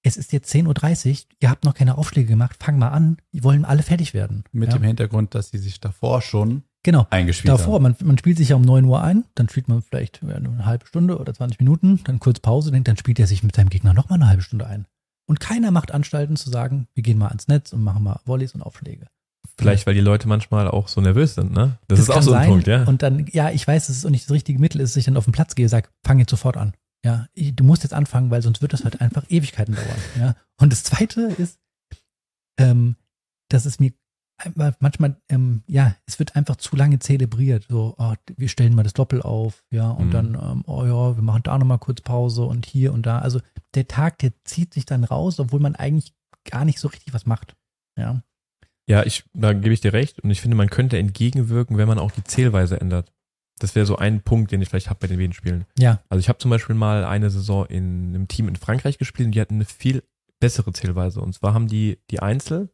Es ist jetzt 10.30 Uhr, ihr habt noch keine Aufschläge gemacht, fang mal an, die wollen alle fertig werden. Mit ja? dem Hintergrund, dass sie sich davor schon genau. eingespielt Davor, haben. man, man spielt sich ja um 9 Uhr ein, dann spielt man vielleicht eine halbe Stunde oder 20 Minuten, dann kurz Pause, dann spielt er sich mit seinem Gegner nochmal eine halbe Stunde ein. Und keiner macht Anstalten zu sagen, wir gehen mal ans Netz und machen mal Volleys und Aufschläge. Vielleicht, weil die Leute manchmal auch so nervös sind, ne? Das, ist auch so ein sein. Punkt, ja. Und dann, ja, ich weiß, dass es auch nicht das richtige Mittel ist, dass ich dann auf den Platz gehe und sage, fang jetzt sofort an. Ja, du musst jetzt anfangen, weil sonst wird das halt einfach Ewigkeiten dauern. Ja. Und das zweite ist, ähm, dass es mir manchmal, ähm, ja, es wird einfach zu lange zelebriert. So, oh, wir stellen mal das Doppel auf, ja, und Mhm. dann, ähm, oh ja, wir machen da nochmal kurz Pause und hier und da. Also der Tag, der zieht sich dann raus, obwohl man eigentlich gar nicht so richtig was macht. Ja. Ja, ich, da gebe ich dir recht. Und ich finde, man könnte entgegenwirken, wenn man auch die Zählweise ändert. Das wäre so ein Punkt, den ich vielleicht habe bei den Wedenspielen. Ja. Also ich habe zum Beispiel mal eine Saison in einem Team in Frankreich gespielt und die hatten eine viel bessere Zählweise. Und zwar haben die die Einzel,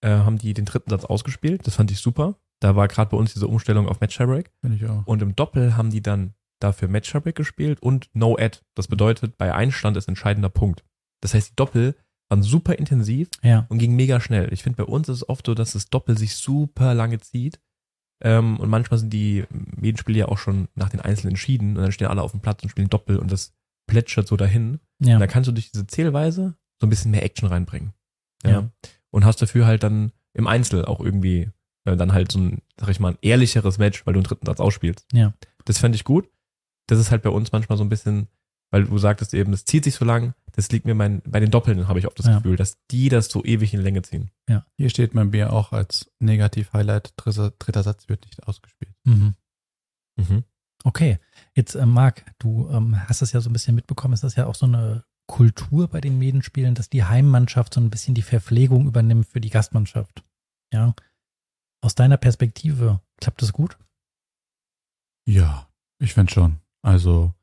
äh, haben die den dritten Satz ausgespielt. Das fand ich super. Da war gerade bei uns diese Umstellung auf Match Tiebreak. Finde ich auch. Und im Doppel haben die dann dafür Match gespielt und No Ad. Das bedeutet, bei Einstand ist entscheidender Punkt. Das heißt, die Doppel waren super intensiv Ja. und ging mega schnell. Ich finde, bei uns ist es oft so, dass das Doppel sich super lange zieht. Ähm, und manchmal sind die Medenspiele ja auch schon nach den Einzelnen entschieden und dann stehen alle auf dem Platz und spielen Doppel und das plätschert so dahin. Ja. Und da kannst du durch diese Zählweise so ein bisschen mehr Action reinbringen. Ja. Ja. Und hast dafür halt dann im Einzel auch irgendwie äh, dann halt so ein, sag ich mal, ein ehrlicheres Match, weil du einen dritten Satz ausspielst. Ja. Das fände ich gut. Das ist halt bei uns manchmal so ein bisschen, weil du sagtest eben, das zieht sich so lang. Das liegt mir mein, bei den Doppeln, habe ich oft das Ja. Gefühl, dass die das so ewig in Länge ziehen. Hier steht mein Bier auch als Negativ-Highlight. Dritter, dritter Satz wird nicht ausgespielt. Mhm. Mhm. Okay, jetzt äh, Marc, du ähm, hast das ja so ein bisschen mitbekommen, ist das ja auch so eine Kultur bei den Medenspielen, dass die Heimmannschaft so ein bisschen die Verpflegung übernimmt für die Gastmannschaft. Ja. Aus deiner Perspektive, klappt das gut? Ja, ich finde schon. Also,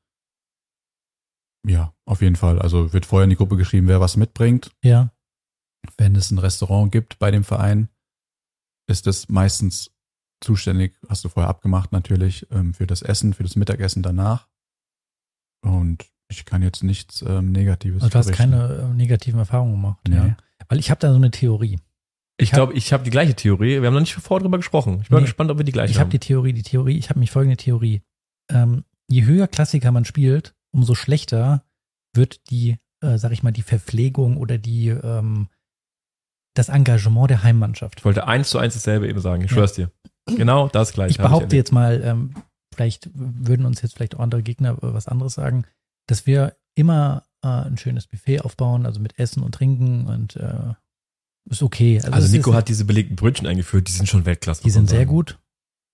ja, auf jeden Fall. Also wird vorher in die Gruppe geschrieben, wer was mitbringt. Ja. Wenn es ein Restaurant gibt bei dem Verein, ist es meistens zuständig, hast du vorher abgemacht natürlich, ähm, für das Essen, für das Mittagessen danach. Und ich kann jetzt nichts ähm, Negatives Also du hast berichten. keine äh, negativen Erfahrungen gemacht. Nee. Ja. Weil ich habe da so eine Theorie. Ich Ich hab- glaube, ich habe die gleiche Theorie. Wir haben noch nicht vorher drüber gesprochen. Ich bin mal Nee. gespannt, ob wir die gleiche Ich habe haben. die Theorie, die Theorie, ich habe mich folgende Theorie. Ähm, je höher Klassiker man spielt, umso schlechter wird die, äh, sag ich mal, die Verpflegung oder die, ähm, das Engagement der Heimmannschaft. ich wollte eins zu eins dasselbe eben sagen. Ich Ja. schwör's dir. Genau das gleiche. Ich behaupte jetzt mal, ähm, vielleicht würden uns jetzt vielleicht auch andere Gegner äh, was anderes sagen, dass wir immer äh, ein schönes Buffet aufbauen, also mit Essen und Trinken und äh, ist okay. Also es Nico hat diese belegten Brötchen eingeführt. Die sind schon Weltklasse. die sind sehr gut.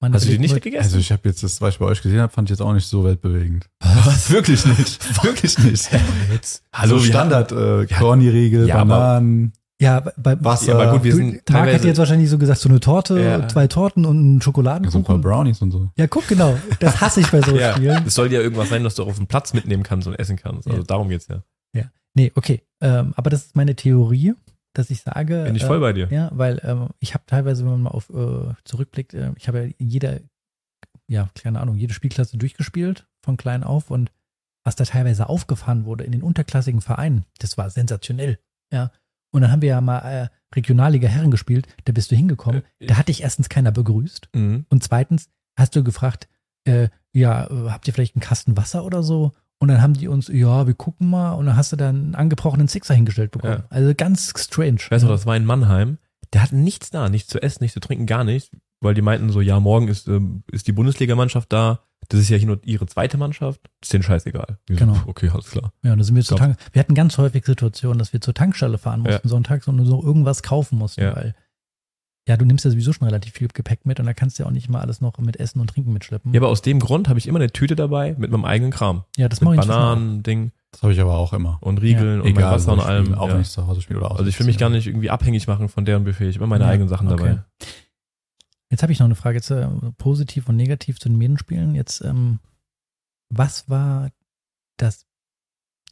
Meine Hast du die nicht Belegbröt- gegessen? Also ich habe jetzt das, was ich bei euch gesehen habe, fand ich jetzt auch nicht so weltbewegend. Was? Wirklich nicht. Wirklich nicht. jetzt. Hallo, wir Standard, äh, Corny-Riegel, Ja, Bananen, Ja, bei, Wasser. Ja, aber gut, wir du, sind Marc hat jetzt wahrscheinlich so gesagt, so eine Torte, Ja. zwei Torten und einen so ein paar Schokoladenkuchen. Brownies und so. Ja, guck genau. Das hasse ich bei so ja, Spielen. es soll ja irgendwas sein, was du auf dem Platz mitnehmen kannst und essen kannst. Also Ja. darum geht's ja. Nee, okay. Ähm, aber das ist meine Theorie, dass ich sage. Bin ich äh, voll bei dir. Ja, weil ähm, ich habe teilweise, wenn man mal auf äh, zurückblickt, äh, ich habe ja jeder, ja, keine Ahnung, jede Spielklasse durchgespielt, von klein auf und was da teilweise aufgefahren wurde in den unterklassigen Vereinen, das war sensationell. Ja. Und dann haben wir ja mal äh, Regionalliga Herren gespielt, da bist du hingekommen, Äh, da hat dich erstens keiner begrüßt Mhm. und zweitens hast du gefragt, äh, ja, äh, habt ihr vielleicht einen Kasten Wasser oder so? Und dann haben die uns, ja, wir gucken mal. Und dann hast du dann einen angebrochenen Sixer hingestellt bekommen. Ja. Also ganz strange. Ich weiß noch, das war in Mannheim. Der hat nichts da, nichts zu essen, nichts zu trinken, gar nichts. Weil die meinten so, ja, morgen ist, ähm, ist die Bundesligamannschaft da. Das ist ja hier nur ihre zweite Mannschaft. Das ist denen scheißegal. Wir so, Genau. pf, Okay, alles klar. Ja, und da sind wir zur Tank wir hatten ganz häufig Situationen, dass wir zur Tankstelle fahren mussten sonntags und so irgendwas kaufen mussten, Ja. weil ja, du nimmst ja sowieso schon relativ viel Gepäck mit und da kannst du ja auch nicht mal alles noch mit Essen und Trinken mitschleppen. Ja, aber aus dem Grund habe ich immer eine Tüte dabei mit meinem eigenen Kram. ja das mache ich auch. Bananen, Ding. Das habe ich aber auch immer. und Riegeln und mein Egal, Wasser und allem. Auch ja. wenn ich zu Hause spiele oder Also ich will mich gar nicht irgendwie abhängig machen von deren Buffet. Ich habe immer meine Ja, eigenen Sachen okay. dabei. Jetzt habe ich noch eine Frage zu positiv und negativ zu den Medienspielen. Jetzt, ähm, was war das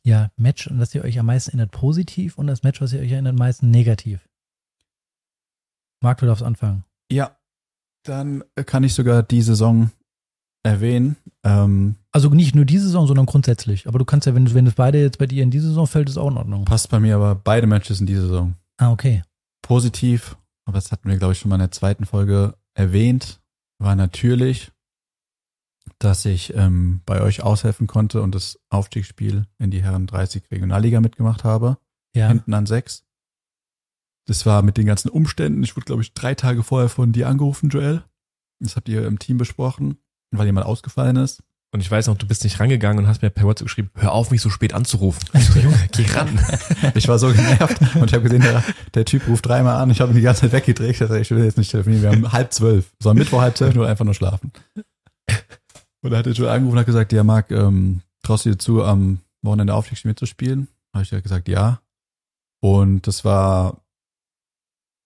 ja, Match, an das ihr euch am meisten erinnert, positiv und das Match, was ihr euch erinnert, am meisten negativ? Marc, du darfst anfangen. Ja, dann kann ich sogar die Saison erwähnen. Ähm, Also nicht nur diese Saison, sondern grundsätzlich. Aber du kannst ja, wenn du, wenn es beide jetzt bei dir in diese Saison fällt, ist auch in Ordnung. passt bei mir aber beide Matches in dieser Saison. Ah, okay. Positiv, aber das hatten wir, glaube ich, schon mal in der zweiten Folge erwähnt, war natürlich, dass ich ähm, bei euch aushelfen konnte und das Aufstiegsspiel in die Herren 30 Regionalliga mitgemacht habe. Ja. hinten an sechs. Das war mit den ganzen Umständen. Ich wurde, glaube ich, drei Tage vorher von dir angerufen, Joel. Das habt ihr im Team besprochen, weil jemand ausgefallen ist. Und ich weiß noch, du bist nicht rangegangen und hast mir per WhatsApp geschrieben, hör auf, mich so spät anzurufen. Ich so, Junge, geh ran. Ich war so genervt und ich habe gesehen, der, der Typ ruft dreimal an. Ich habe ihn die ganze Zeit weggedreht. Ich dachte, ich will jetzt nicht telefonieren. Wir haben halb zwölf. So am Mittwoch halb zwölf, nur einfach nur schlafen. Und da hat der Joel angerufen und hat gesagt, ja, Marc, ähm, traust du dir zu, am Wochenende Aufstiegsspiel mitzuspielen? Habe ich ja gesagt, ja. Und das war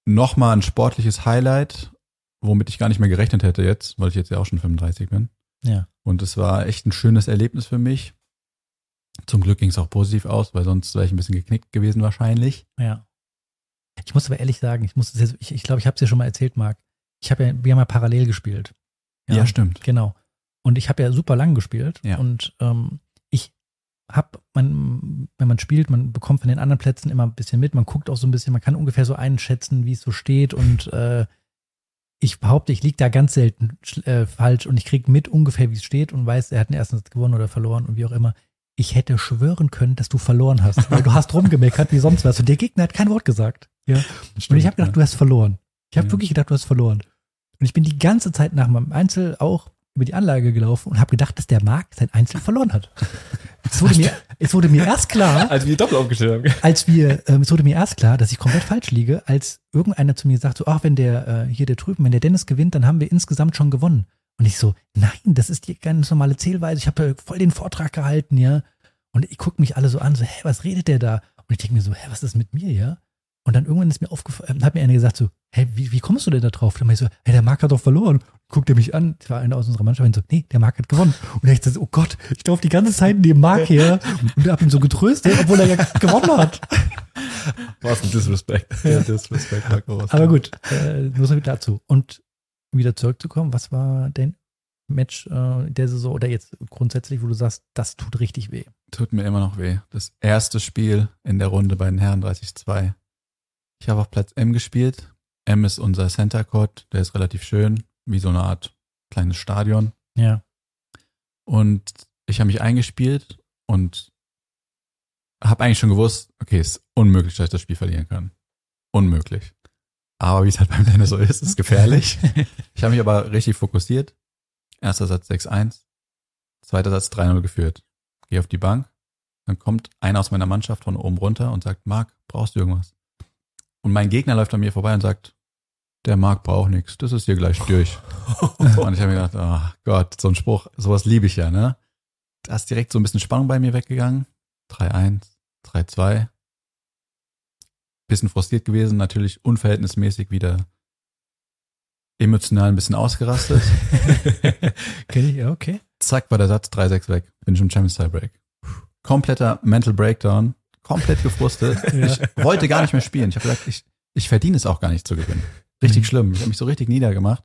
nochmal ein sportliches Highlight, womit ich gar nicht mehr gerechnet hätte jetzt, weil ich jetzt ja auch schon 35 bin. Ja. Und es war echt ein schönes Erlebnis für mich. Zum Glück ging es auch positiv aus, weil sonst wäre ich ein bisschen geknickt gewesen wahrscheinlich. Ja. Ich muss aber ehrlich sagen, ich muss jetzt, ich glaube, ich, glaub, ich habe es dir schon mal erzählt, Marc. Ich habe ja, wir haben ja parallel gespielt. Ja, stimmt. Genau. Und ich habe ja super lang gespielt. Ja. Und ähm, habe, man, wenn man spielt, man bekommt von den anderen Plätzen immer ein bisschen mit. Man guckt auch so ein bisschen, man kann ungefähr so einschätzen, wie es so steht. Und äh, ich behaupte, ich liege da ganz selten äh, falsch und ich kriege mit ungefähr, wie es steht und weiß, er hat den ersten Satz gewonnen oder verloren und wie auch immer. Ich hätte schwören können, dass du verloren hast, weil du hast rumgemeckert wie sonst was und der Gegner hat kein Wort gesagt. Ja. Und ich habe gedacht, du hast verloren. Ich habe Ja. wirklich gedacht, du hast verloren. Und ich bin die ganze Zeit nach meinem Einzel auch über die Anlage gelaufen und habe gedacht, dass der Marc sein Einzel verloren hat. Es wurde mir, es wurde mir erst klar, Als wir doppelt aufgestellt haben. als wir, ähm, es wurde mir erst klar, dass ich komplett falsch liege, als irgendeiner zu mir sagt, so, ach, wenn der, äh, hier der drüben, wenn der Dennis gewinnt, dann haben wir insgesamt schon gewonnen. Und ich so, nein, das ist die ganz normale Zählweise. Ich habe ja voll den Vortrag gehalten, ja. Und ich gucke mich alle so an, so, hä, was redet der da? Und ich denke mir so, hä, was ist mit mir, ja? Und dann irgendwann ist mir aufgefallen, hat mir einer gesagt so, hä, wie, wie kommst du denn da drauf? Dann meinte ich so, hä, der Marc hat doch verloren. Guckt er mich an, das war einer aus unserer Mannschaft, und so, nee, der Marc hat gewonnen. Und ich dachte so, oh Gott, ich laufe die ganze Zeit neben Marc her und hab ihn so getröstet, obwohl er ja gewonnen hat. Was ein Disrespect. Ja, das Respekt, Marco. Aber gut, äh, nur so dazu. Und wieder zurückzukommen, was war dein Match äh, der Saison oder jetzt grundsätzlich, wo du sagst, das tut richtig weh? Tut mir immer noch weh. Das erste Spiel in der Runde bei den Herren 30-2. Ich habe auf Platz M gespielt. M ist unser Center Court. Der ist relativ schön, wie so eine Art kleines Stadion. Ja. Und ich habe mich eingespielt und habe eigentlich schon gewusst, okay, es ist unmöglich, dass ich das Spiel verlieren kann. Unmöglich. Aber wie es halt beim Tennis so ist, ist gefährlich. ich habe mich aber richtig fokussiert. Erster Satz 6-1, zweiter Satz 3-0 geführt. Gehe auf die Bank, dann kommt einer aus meiner Mannschaft von oben runter und sagt, Marc, brauchst du irgendwas? Und mein Gegner läuft an mir vorbei und sagt, der Marc braucht nichts, das ist hier gleich durch. Und ich habe mir gedacht, oh Gott, so ein Spruch, sowas liebe ich ja, ne? Da ist direkt so ein bisschen Spannung bei mir weggegangen. 3-1, 3-2. Bisschen frustriert gewesen, natürlich unverhältnismäßig wieder emotional ein bisschen ausgerastet. Kenn ich, ja, okay. Zack, war der Satz 3-6 weg. Bin ich im Champions Tiebreak. Kompletter Mental Breakdown. Komplett gefrustet. Ja. Ich wollte gar nicht mehr spielen. Ich habe gesagt, ich, ich verdiene es auch gar nicht zu gewinnen. Richtig Mhm. schlimm. Ich habe mich so richtig niedergemacht.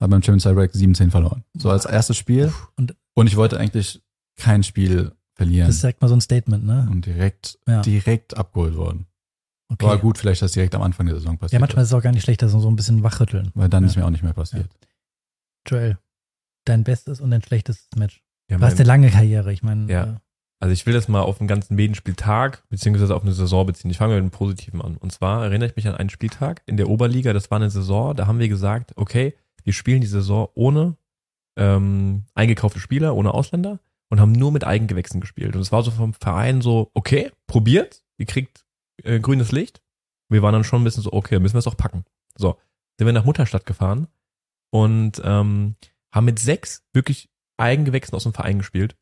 Habe beim Champions Tiebreak 7-10 verloren. So als erstes Spiel. Und- Und ich wollte eigentlich kein Spiel verlieren. Das ist direkt mal so ein Statement, ne? und direkt, Ja. direkt abgeholt worden. Okay. War gut, vielleicht, dass direkt am Anfang der Saison passiert. Ja, manchmal ist es auch gar nicht schlecht, dass so ein bisschen wachrütteln. Weil dann Ja. ist mir auch nicht mehr passiert. Joel, dein bestes und dein schlechtestes Match. Ja, Du hast eine lange Karriere, ich meine. Ja. Also ich will das mal auf einen ganzen Medienspieltag beziehungsweise auf eine Saison beziehen. Ich fange mit dem Positiven an. Und zwar erinnere ich mich an einen Spieltag in der Oberliga, das war eine Saison, da haben wir gesagt, okay, wir spielen die Saison ohne ähm, eingekaufte Spieler, ohne Ausländer und haben nur mit Eigengewächsen gespielt. Und es war so vom Verein so, okay, probiert, ihr kriegt äh, grünes Licht. Wir waren dann schon ein bisschen so, okay, müssen wir es auch packen. So, sind wir nach Mutterstadt gefahren und ähm, haben mit sechs wirklich Eigengewächsen aus dem Verein gespielt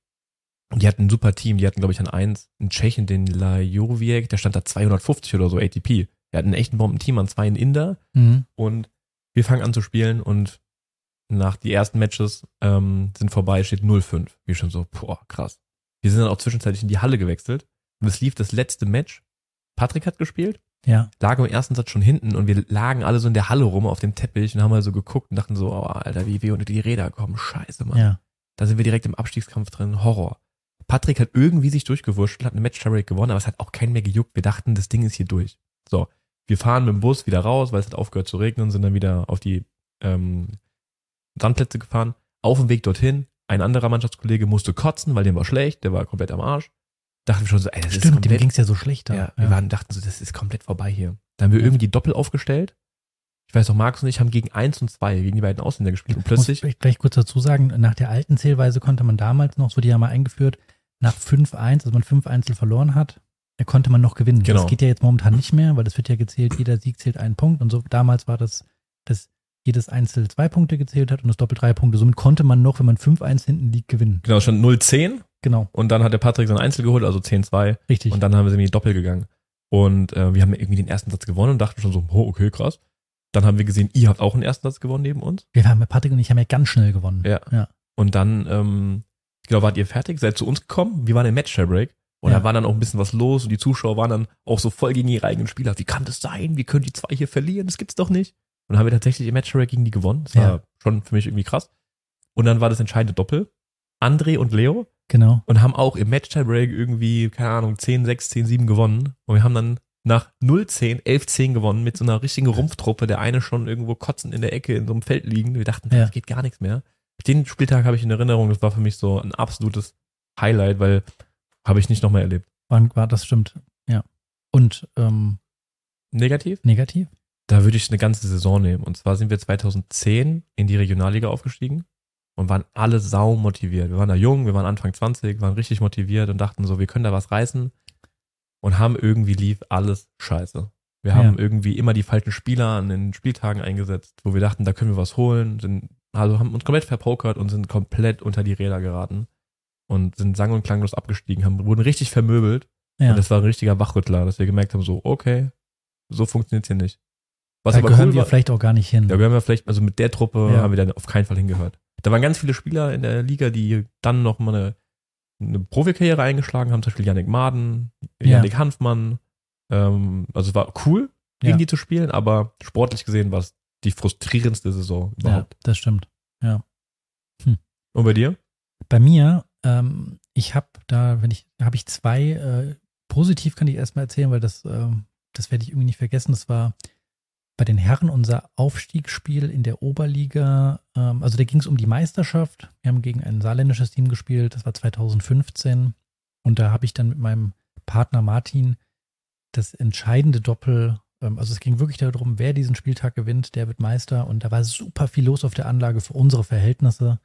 die hatten ein super Team. Die hatten, glaube ich, an eins einen Tschechen, den Lajoviek, der stand da 250 oder so ATP. Der hat einen echten Bombenteam an zwei in Inder. Mhm. Und wir fangen an zu spielen und nach die ersten Matches ähm, sind vorbei, steht 0-5. Wir schon so, boah, krass. Wir sind dann auch zwischenzeitlich in die Halle gewechselt. Und es lief das letzte Match. Patrick hat gespielt, Ja. lagen im ersten Satz schon hinten und wir lagen alle so in der Halle rum auf dem Teppich und haben mal so geguckt und dachten so, oh, Alter, wie wir unter die Räder kommen. Scheiße, Mann. Ja. Da sind wir direkt im Abstiegskampf drin. Horror. Patrick hat irgendwie sich durchgewurschtelt, hat eine match tiebreak gewonnen, aber es hat auch keinen mehr gejuckt. Wir dachten, das Ding ist hier durch. So, wir fahren mit dem Bus wieder raus, weil es hat aufgehört zu regnen sind dann wieder auf die ähm, Sandplätze gefahren. Auf dem Weg dorthin, ein anderer Mannschaftskollege musste kotzen, weil dem war schlecht, der war komplett am Arsch. Dachten wir schon so, ey, das ist Stimmt, dem komplett, ging's ja so schlecht da. ja, wir waren, dachten so, das ist komplett vorbei hier. Dann haben wir Ja. irgendwie Doppel aufgestellt. Ich weiß noch, Markus und ich haben gegen eins und zwei gegen die beiden Ausländer gespielt und plötzlich, Muss vielleicht gleich kurz dazu sagen, nach der alten Zählweise konnte man damals noch, so die haben wir eingeführt, nach 5-1, also man fünf Einzel verloren hat, da konnte man noch gewinnen. Genau. Das geht ja jetzt momentan nicht mehr, weil das wird ja gezählt, jeder Sieg zählt einen Punkt und so damals war das, dass jedes Einzel zwei Punkte gezählt hat und das Doppel drei Punkte. Somit konnte man noch, wenn man 5-1 hinten liegt, gewinnen. genau, schon 0-10 Genau, und dann hat der Patrick sein Einzel geholt, also 10-2 richtig. und dann haben wir irgendwie Doppel gegangen. Und äh, wir haben irgendwie den ersten Satz gewonnen und dachten schon so, oh, okay, krass. Dann haben wir gesehen, ihr habt auch einen ersten Satz gewonnen neben uns. wir haben, Patrick und ich haben ja ganz schnell gewonnen. Ja. Ja. Und dann, ähm, ich glaube, wart ihr fertig, seid zu uns gekommen. Wir waren im Match-Break. Und Ja. da war dann auch ein bisschen was los und die Zuschauer waren dann auch so voll gegen ihre eigenen Spieler. Wie kann das sein? Wie können die zwei hier verlieren? Das gibt's doch nicht. Und dann haben wir tatsächlich im Match-Break gegen die gewonnen. Das war Ja. schon für mich irgendwie krass. Und dann war das entscheidende Doppel. André und Leo Genau. und haben auch im Match-Break irgendwie, keine Ahnung, 10-6, 10-7 gewonnen. Und wir haben dann nach 0-10, 11-10 gewonnen mit so einer richtigen Rumpftruppe. Der eine schon irgendwo kotzend in der Ecke in so einem Feld liegen. Wir dachten, Ja. das geht gar nichts mehr. Den Spieltag habe ich in Erinnerung. Das war für mich so ein absolutes Highlight, weil habe ich nicht nochmal erlebt. War, war, das stimmt. Ja. Und ähm, Negativ? negativ? Da würde ich eine ganze Saison nehmen. Und zwar sind wir 2010 in die Regionalliga aufgestiegen und waren alle sau motiviert. Wir waren da jung, wir waren Anfang 20, waren richtig motiviert und dachten so, wir können da was reißen und haben irgendwie lief alles scheiße. Wir haben Ja. irgendwie immer die falschen Spieler an den Spieltagen eingesetzt, wo wir dachten, da können wir was holen, sind, also haben uns komplett verpokert und sind komplett unter die Räder geraten und sind sang- und klanglos abgestiegen, haben, wurden richtig vermöbelt Ja. und das war ein richtiger Wachrüttler, dass wir gemerkt haben, so, okay, so funktioniert's hier nicht. Was da aber gehören cool wir war, vielleicht auch gar nicht hin. da gehören wir vielleicht, also mit der Truppe Ja. haben wir dann auf keinen Fall hingehört. Da waren ganz viele Spieler in der Liga, die dann noch mal eine, eine Profikarriere eingeschlagen haben, zum Beispiel Yannick Maden, Ja. Yannick Hanfmann. Ähm, also es war cool, gegen Ja. die zu spielen, aber sportlich gesehen war es die frustrierendste Saison ja, überhaupt. das stimmt. Und bei dir? Bei mir, ähm, ich habe da, wenn ich, habe ich zwei, äh, positiv kann ich erstmal erzählen, weil das, ähm, das werde ich irgendwie nicht vergessen. Das war bei den Herren unser Aufstiegsspiel in der Oberliga. Ähm, also da ging es um die Meisterschaft. Wir haben gegen ein saarländisches Team gespielt. Das war 2015. Und da habe ich dann mit meinem Partner Martin das entscheidende Doppel. ähm, Also es ging wirklich darum, wer diesen Spieltag gewinnt, der wird Meister. Und da war super viel los auf der Anlage für unsere Verhältnisse.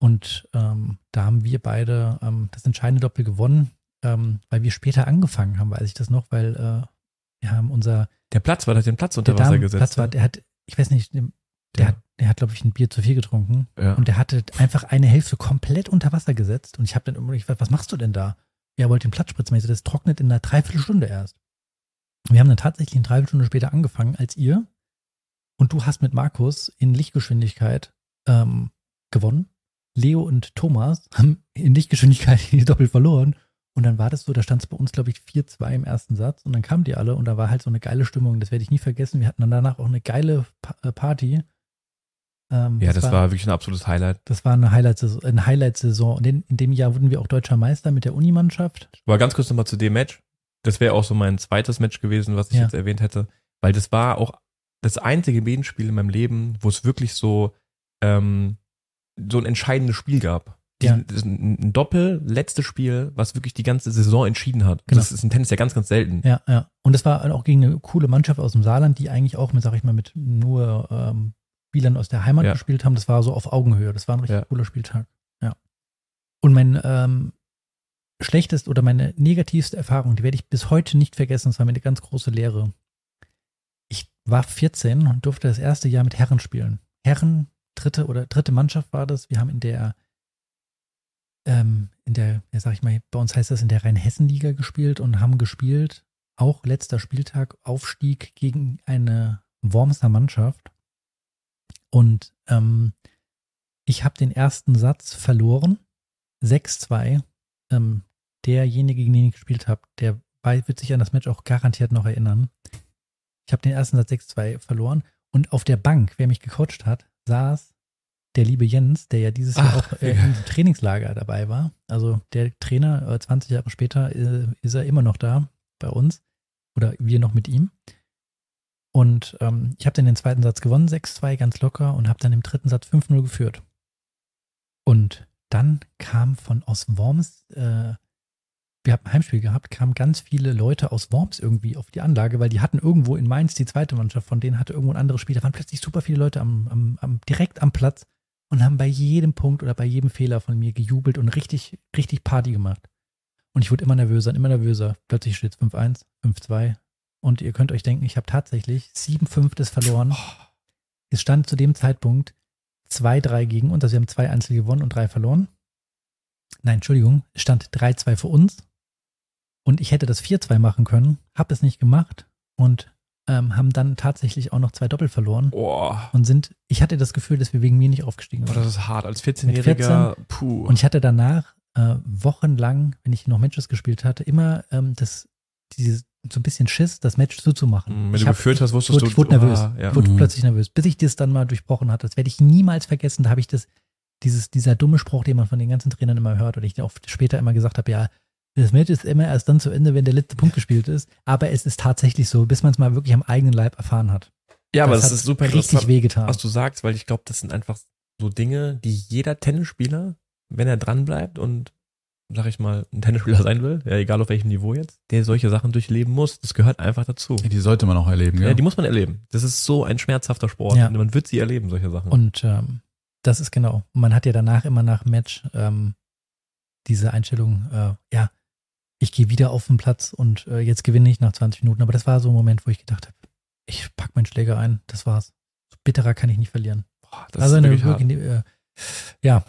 Und ähm, da haben wir beide ähm, das entscheidende Doppel gewonnen, ähm, weil wir später angefangen haben, weiß ich das noch, weil äh, wir haben unser Der Platz war, der hat den Platz unter der Wasser Damenplatz gesetzt. war, der hat, ich weiß nicht, der, Ja. hat, der hat, glaube ich, ein Bier zu viel getrunken ja. und der hatte einfach eine Hälfte komplett unter Wasser gesetzt und ich habe dann immer gefragt, was machst du denn da? Ja, wollte den Platz spritzen. Ich so, das trocknet in einer Dreiviertelstunde erst. Wir haben dann tatsächlich eine Dreiviertelstunde später angefangen als ihr und du hast mit Markus in Lichtgeschwindigkeit ähm, gewonnen. Leo und Thomas haben in Lichtgeschwindigkeit die Doppel verloren. Und dann war das so, da stand es bei uns, glaube ich, 4-2 im ersten Satz. Und dann kamen die alle und da war halt so eine geile Stimmung. Das werde ich nie vergessen. Wir hatten dann danach auch eine geile Pa- äh, Party. Ähm, ja, das war, wirklich ein absolutes Highlight. das war eine Highlight-Saison. Eine Highlight-Saison. Und in, in dem Jahr wurden wir auch deutscher Meister mit der Unimannschaft. Aber ganz kurz nochmal zu dem Match. Das wäre auch so mein zweites Match gewesen, was ich Ja. jetzt erwähnt hätte. Weil das war auch das einzige Medenspiel in meinem Leben, wo es wirklich so, ähm, so ein entscheidendes Spiel gab. Ja. Das ist Ein, Doppel, letztes Spiel, was wirklich die ganze Saison entschieden hat. Genau. Das ist im Tennis ja ganz, ganz selten. Ja, ja. Und es war auch gegen eine coole Mannschaft aus dem Saarland, die eigentlich auch mit, sag ich mal, mit nur ähm, Spielern aus der Heimat Ja. gespielt haben. Das war so auf Augenhöhe. Das war ein richtig Ja. cooler Spieltag. Ja. Und mein ähm, schlechtest oder meine negativste Erfahrung, die werde ich bis heute nicht vergessen. Das war mir eine ganz große Lehre. Ich war 14 und durfte das erste Jahr mit Herren spielen. Herren, dritte oder dritte Mannschaft war das. Wir haben in der ähm, in der, ja, sag ich mal, bei uns heißt das in der Rheinhessen-Liga gespielt und haben gespielt, auch letzter Spieltag, Aufstieg gegen eine Wormser Mannschaft. Und ähm, ich habe den ersten Satz verloren, 6-2. Ähm, derjenige, gegen den ich gespielt habe, der wird sich an das Match auch garantiert noch erinnern. Ich habe den ersten Satz 6-2 verloren und auf der Bank, wer mich gecoacht hat, saß der liebe Jens, der ja dieses Jahr Ach, auch äh, im Trainingslager dabei war. Also der Trainer, äh, 20 Jahre später, äh, ist er immer noch da bei uns. Oder wir noch mit ihm. Und ähm, ich habe dann den zweiten Satz gewonnen, 6-2, ganz locker, und habe dann im dritten Satz 5-0 geführt. Und dann kam von aus Worms, äh, wir haben ein Heimspiel gehabt, kamen ganz viele Leute aus Worms irgendwie auf die Anlage, weil die hatten irgendwo in Mainz die zweite Mannschaft, von denen hatte irgendwo ein anderes Spiel. Da waren plötzlich super viele Leute am, am, am, direkt am Platz und haben bei jedem Punkt oder bei jedem Fehler von mir gejubelt und richtig, richtig Party gemacht. Und ich wurde immer nervöser und immer nervöser. Plötzlich steht es 5-1, 5-2. Und ihr könnt euch denken, ich habe tatsächlich 7-5 das verloren. Es stand zu dem Zeitpunkt 2-3 gegen uns. Also wir haben zwei Einzel gewonnen und drei verloren. Nein, Entschuldigung, es stand 3-2 für uns. Und ich hätte das 4-2 machen können, habe es nicht gemacht und ähm, haben dann tatsächlich auch noch zwei Doppel verloren Boah. und sind, ich hatte das Gefühl, dass wir wegen mir nicht aufgestiegen Boah, waren. das ist hart. Als Mit 14-Jähriger, puh. Und ich hatte danach äh, wochenlang, wenn ich noch Matches gespielt hatte, immer ähm, das, dieses, so ein bisschen Schiss, das Match zuzumachen. Mhm, wenn ich du hab- geführt hast, wusstest wurde, du, ich wurde nervös. ah, ja. Ich wurde Mhm. plötzlich nervös. Bis ich das dann mal durchbrochen hatte. Das werde ich niemals vergessen. Da habe ich das, dieses, dieser dumme Spruch, den man von den ganzen Trainern immer hört, oder ich auch später immer gesagt habe, ja, das Match ist immer erst dann zu Ende, wenn der letzte Punkt gespielt ist. Aber es ist tatsächlich so, bis man es mal wirklich am eigenen Leib erfahren hat. Ja, aber das, hat ist super richtig wehgetan. was du sagst, weil ich glaube, das sind einfach so Dinge, die jeder Tennisspieler, wenn er dran bleibt und, sag ich mal, ein Tennisspieler sein will, ja, egal auf welchem Niveau jetzt, der solche Sachen durchleben muss. Das gehört einfach dazu. Die sollte man auch erleben, Ja, ja. die muss man erleben. Das ist so ein schmerzhafter Sport. Ja. Und man wird sie erleben, solche Sachen. Und ähm, das ist genau. Man hat ja danach immer nach dem Match ähm, diese Einstellung, äh, ja, ich gehe wieder auf den Platz und äh, jetzt gewinne ich nach 20 Minuten. Aber das war so ein Moment, wo ich gedacht habe, ich pack meinen Schläger ein, das war's. So bitterer kann ich nicht verlieren. Boah, das also ist eine wirklich hart. wirklich, äh, ja.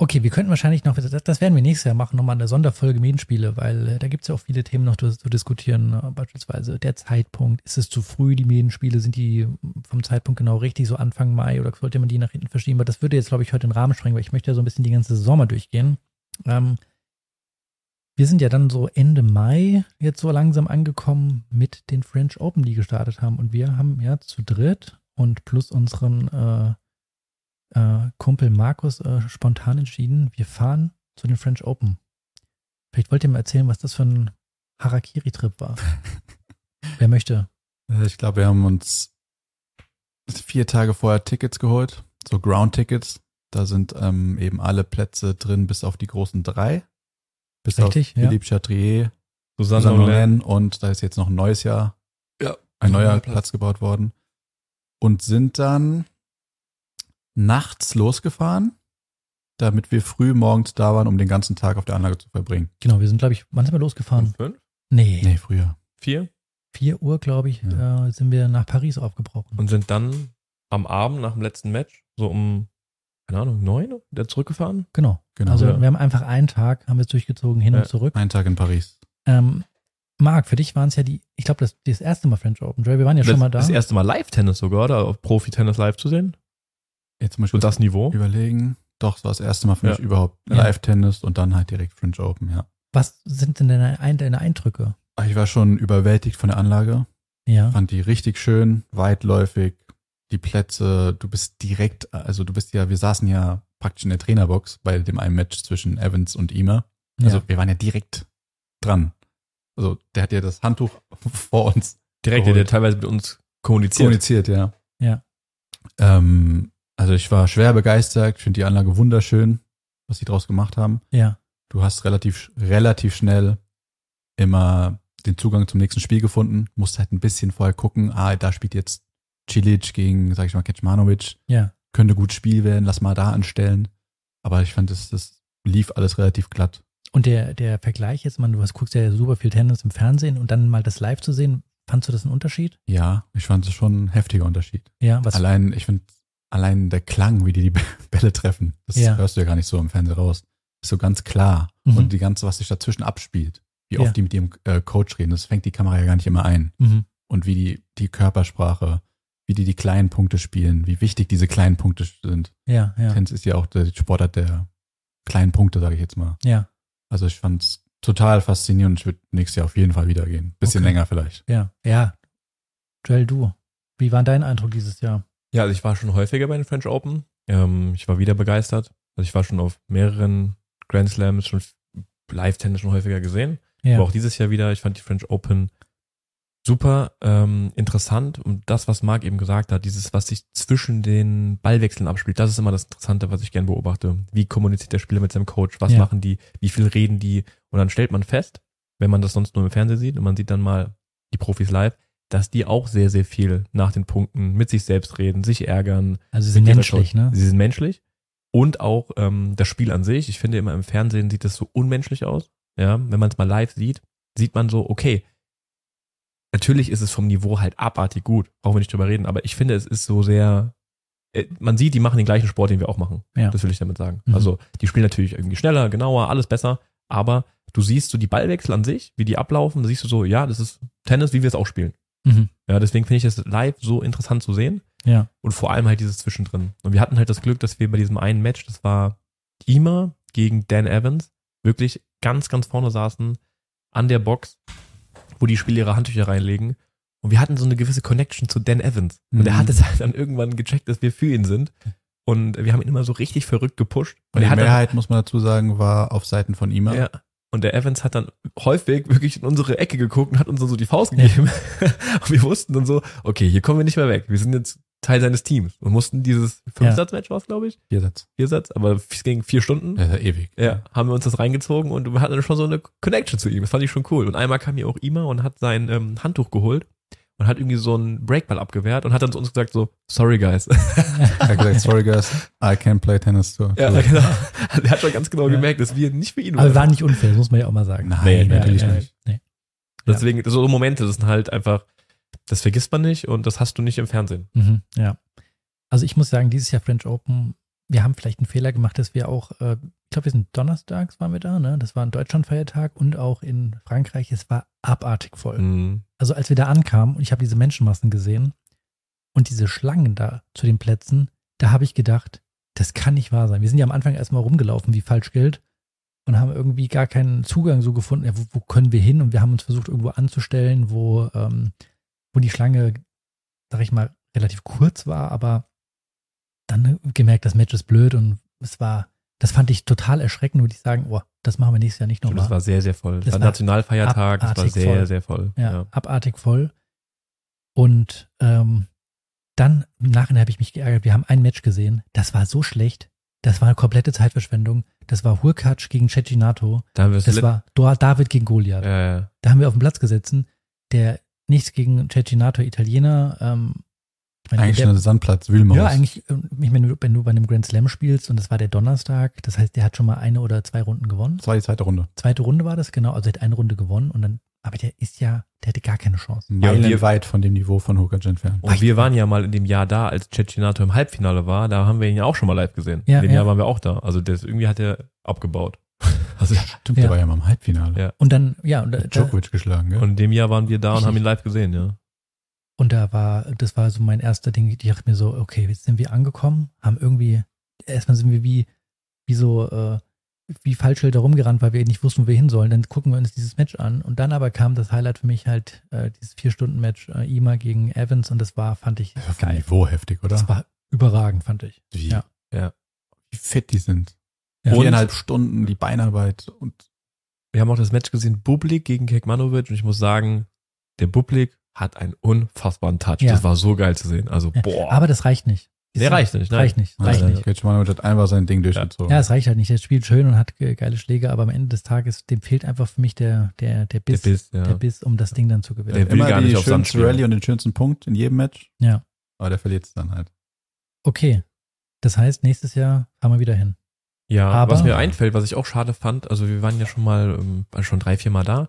Okay, wir könnten wahrscheinlich noch, das, das werden wir nächstes Jahr machen, nochmal eine Sonderfolge Medienspiele, weil äh, da gibt es ja auch viele Themen noch zu, zu diskutieren. Äh, beispielsweise der Zeitpunkt. Ist es zu früh, die Medienspiele? Sind die vom Zeitpunkt genau richtig, so Anfang Mai oder sollte man die nach hinten verschieben? Aber das würde jetzt, glaube ich, heute den Rahmen sprengen, weil ich möchte ja so ein bisschen die ganze mal durchgehen. Ähm, wir sind ja dann so Ende Mai jetzt so langsam angekommen mit den French Open, die gestartet haben. Und wir haben ja zu dritt und plus unseren äh, äh, Kumpel Markus äh, spontan entschieden, wir fahren zu den French Open. Vielleicht wollt ihr mir erzählen, was das für ein Harakiri-Trip war. Wer möchte? Äh, Ich glaube, wir haben uns vier Tage vorher Tickets geholt, so Ground-Tickets. Da sind ähm, eben alle Plätze drin, bis auf die großen drei. Bis Richtig, auf ja. Philippe Chatrier, Susanne Susanne Olen. Olen und da ist jetzt noch ein neues Jahr, Ja. ein neuer Platz. Platz. gebaut worden. Und sind dann nachts losgefahren, damit wir früh morgens da waren, um den ganzen Tag auf der Anlage zu verbringen. Genau, wir sind, glaube ich, wann sind wir losgefahren? Fünf? Nee, Nee, früher. Vier? 4 Uhr, glaube ich, Ja. äh, sind wir nach Paris aufgebrochen. Und sind dann am Abend nach dem letzten Match so um, keine Ahnung, neun wieder zurückgefahren. genau. Genau. Also ja. wir haben einfach einen Tag, haben wir es durchgezogen, hin Ja. und zurück. Ein Tag in Paris. Ähm, Marc, für dich waren es ja die, ich glaube, das, das erste Mal French Open. Joey, wir waren ja schon das, mal da. das erste Mal Live-Tennis sogar, oder Profi-Tennis live zu sehen. Jetzt zum Beispiel das Niveau. überlegen. Doch, es war das erste Mal für Ja. mich überhaupt Ja. Live-Tennis und dann halt direkt French Open, ja. Was sind denn deine, Ein- deine Eindrücke? Ich war schon überwältigt von der Anlage. Ja. Fand die richtig schön, weitläufig. Die Plätze, du bist direkt, also du bist ja, wir saßen ja praktisch in der Trainerbox bei dem einen Match zwischen Evans und Ima. Also ja. wir waren ja direkt dran. Also der hat ja das Handtuch vor uns Direkt, der teilweise mit uns kommuniziert. kommuniziert, ja. Ja. Ähm, also ich war schwer begeistert. Ich finde die Anlage wunderschön, was sie draus gemacht haben. ja. Du hast relativ, relativ schnell immer den Zugang zum nächsten Spiel gefunden. Musst halt ein bisschen vorher gucken, ah, da spielt jetzt Cilic gegen, sag ich mal, Kecmanovic. Ja. Könnte gut Spiel werden, lass mal da anstellen. Aber ich fand, das, das lief alles relativ glatt. Und der, der Vergleich jetzt, man, du hast, guckst ja super viel Tennis im Fernsehen und dann mal das live zu sehen, fandst du das einen Unterschied? Ja, ich fand es schon ein heftiger Unterschied. Ja, was? Allein, ich finde, allein der Klang, wie die die Bälle treffen, das Ja. hörst du ja gar nicht so im Fernsehen raus. Ist so ganz klar. Mhm. Und die ganze, was sich dazwischen abspielt, wie Ja. oft die mit ihrem äh, Coach reden, das fängt die Kamera ja gar nicht immer ein. Mhm. Und wie die, die Körpersprache, wie die die kleinen Punkte spielen, wie wichtig diese kleinen Punkte sind. Ja, ja, Tennis ist ja auch der Sportart der kleinen Punkte, sage ich jetzt mal. ja, Also ich fand's total faszinierend und ich würde nächstes Jahr auf jeden Fall wieder gehen. Bisschen Okay. länger vielleicht. ja, ja. Joel, du, wie war dein Eindruck dieses Jahr? Ja, also ich war schon häufiger bei den French Open. Ähm, ich war wieder begeistert. Also ich war schon auf mehreren Grand Slams, schon Live-Tennis schon häufiger gesehen. Ja, Aber auch dieses Jahr wieder, ich fand die French Open super ähm, interessant und das, was Marc eben gesagt hat, dieses, was sich zwischen den Ballwechseln abspielt, das ist immer das Interessante, was ich gern beobachte. Wie kommuniziert der Spieler mit seinem Coach? Was Ja. machen die? Wie viel reden die? Und dann stellt man fest, wenn man das sonst nur im Fernsehen sieht und man sieht dann mal die Profis live, dass die auch sehr, sehr viel nach den Punkten mit sich selbst reden, sich ärgern, also sie sind menschlich, ne? Sie sind menschlich. Und auch ähm, das Spiel an sich. Ich finde immer im Fernsehen sieht das so unmenschlich aus. Ja, wenn man es mal live sieht, sieht man so, okay, natürlich ist es vom Niveau halt abartig gut. Brauchen wir nicht drüber reden. Aber ich finde, es ist so sehr, äh, man sieht, die machen den gleichen Sport, den wir auch machen. Ja. Das will ich damit sagen. Mhm. Also, die spielen natürlich irgendwie schneller, genauer, alles besser. Aber du siehst so die Ballwechsel an sich, wie die ablaufen, da siehst du so, ja, das ist Tennis, wie wir es auch spielen. Mhm. Ja, deswegen finde ich es live so interessant zu sehen. Ja, Und vor allem halt dieses Zwischendrin. Und wir hatten halt das Glück, dass wir bei diesem einen Match, das war Ima gegen Dan Evans, wirklich ganz, ganz vorne saßen an der Box, wo die Spieler ihre Handtücher reinlegen. Und wir hatten so eine gewisse Connection zu Dan Evans. Und er Mhm. hat es halt dann irgendwann gecheckt, dass wir für ihn sind. Und wir haben ihn immer so richtig verrückt gepusht. Und Und die er hat dann, Mehrheit, muss man dazu sagen, war auf Seiten von ihm. ja. Und der Evans hat dann häufig wirklich in unsere Ecke geguckt und hat uns dann so die Faust gegeben. und wir wussten dann so, okay, hier kommen wir nicht mehr weg. Wir sind jetzt Teil seines Teams und mussten dieses Fünfsatz-Match war glaube ich, Vier Satz. Viersatz, aber es ging vier Stunden. Ja, ewig. Ja, haben wir uns das reingezogen und wir hatten schon so eine Connection zu ihm. Das fand ich schon cool. Und einmal kam hier auch Ima und hat sein ähm, Handtuch geholt und hat irgendwie so einen Breakball abgewehrt und hat dann zu uns gesagt so, sorry guys. Er hat gesagt, sorry guys, I can't play tennis too. ja, genau. Er hat schon ganz genau Ja. gemerkt, dass wir nicht für ihn aber war nicht unfair, das muss man ja auch mal sagen. Nein, Nee, natürlich ja, nicht. Nee. Deswegen, so Momente, das sind halt einfach, das vergisst man nicht und das hast du nicht im Fernsehen. Mhm, ja. Also ich muss sagen, dieses Jahr French Open, wir haben vielleicht einen Fehler gemacht, dass wir auch, äh, ich glaube, wir sind donnerstags waren wir da, ne? Das war ein Deutschlandfeiertag und auch in Frankreich. Es war abartig voll. Mhm. Also als wir da ankamen und ich habe diese Menschenmassen gesehen und diese Schlangen da zu den Plätzen, da habe ich gedacht, das kann nicht wahr sein. Wir sind ja am Anfang erstmal rumgelaufen wie Falschgeld und haben irgendwie gar keinen Zugang so gefunden. Ja, wo, wo können wir hin? Und wir haben uns versucht, irgendwo anzustellen, wo, ähm, wo die Schlange, sag ich mal, relativ kurz war, aber dann gemerkt, das Match ist blöd und es war, das fand ich total erschreckend, würde ich sagen, oh, das machen wir nächstes Jahr nicht Und das nochmal. war sehr, sehr voll. Das, Das war Nationalfeiertag, das war sehr, voll. sehr voll. Ja, abartig voll. Und ähm, dann im Nachhinein habe ich mich geärgert. Wir haben ein Match gesehen. Das war so schlecht. Das war eine komplette Zeitverschwendung. Das war Hurkacz gegen Cecinato. Da Das war David gegen Goliath. äh, Da haben wir auf den Platz gesessen. Der nichts gegen Cecinato Italiener. Ähm, ich meine, Eigentlich der, Sandplatz, Wühlmaus. ja, eigentlich, äh, ich meine, wenn du bei einem Grand Slam spielst und das war der Donnerstag, das heißt, der hat schon mal eine oder zwei Runden gewonnen. Das war die zweite Runde. Zweite Runde war das, genau, also er hat eine Runde gewonnen und dann, aber der ist ja, der hatte gar keine Chance. Ja, und wir- Meilenweit von dem Niveau von Hukac entfernt. Und wir waren ja mal in dem Jahr da, als Cecinato im Halbfinale war, da haben wir ihn ja auch schon mal live gesehen. Ja, in dem ja. Jahr waren wir auch da. Also das, irgendwie hat er abgebaut. Also, Stimmt, Ja. der war ja mal im Halbfinale. Ja. Und dann, ja, und da, Djokovic geschlagen, gell? und in dem Jahr waren wir da und haben ihn live gesehen, ja. Und da war, das war so mein erster Ding, ich dachte mir so, okay, jetzt sind wir angekommen, haben irgendwie, erstmal sind wir wie, wie so, äh, wie Falschschilder rumgerannt, weil wir nicht wussten, wo wir hin sollen. Dann gucken wir uns dieses Match an. Und dann aber kam das Highlight für mich halt, äh, dieses Vier-Stunden-Match, äh, Ima gegen Evans. Und das war, fand ich Das war vom geil. Niveau heftig, oder? Das war überragend, fand ich. Wie, Ja. wie fit die sind. Ja. Viereinhalb Stunden, die Beinarbeit und Wir haben auch das Match gesehen, Bublik gegen Kekmanovic und ich muss sagen, der Bublik hat einen unfassbaren Touch. Ja. Das war so geil zu sehen. Also, Ja. boah. Aber das reicht nicht. Nee, reicht nicht, nein. Reicht nicht, reicht nicht. Kretschmann hat einfach sein Ding durchgezogen. Ja, es reicht halt nicht. Der spielt schön und hat ge- geile Schläge, aber am Ende des Tages, dem fehlt einfach für mich der, der, der der Biss, Biss, ja. der Biss, um das Ding dann zu gewinnen. Der will Immer gar die nicht auf Sand schönste. Rallye und den schönsten Punkt in jedem Match. Ja. Aber der verliert es dann halt. Okay. Das heißt, nächstes Jahr fahren wir wieder hin. Ja, Aber- was mir einfällt, was ich auch schade fand, also wir waren ja schon mal, ähm, schon drei, vier Mal da.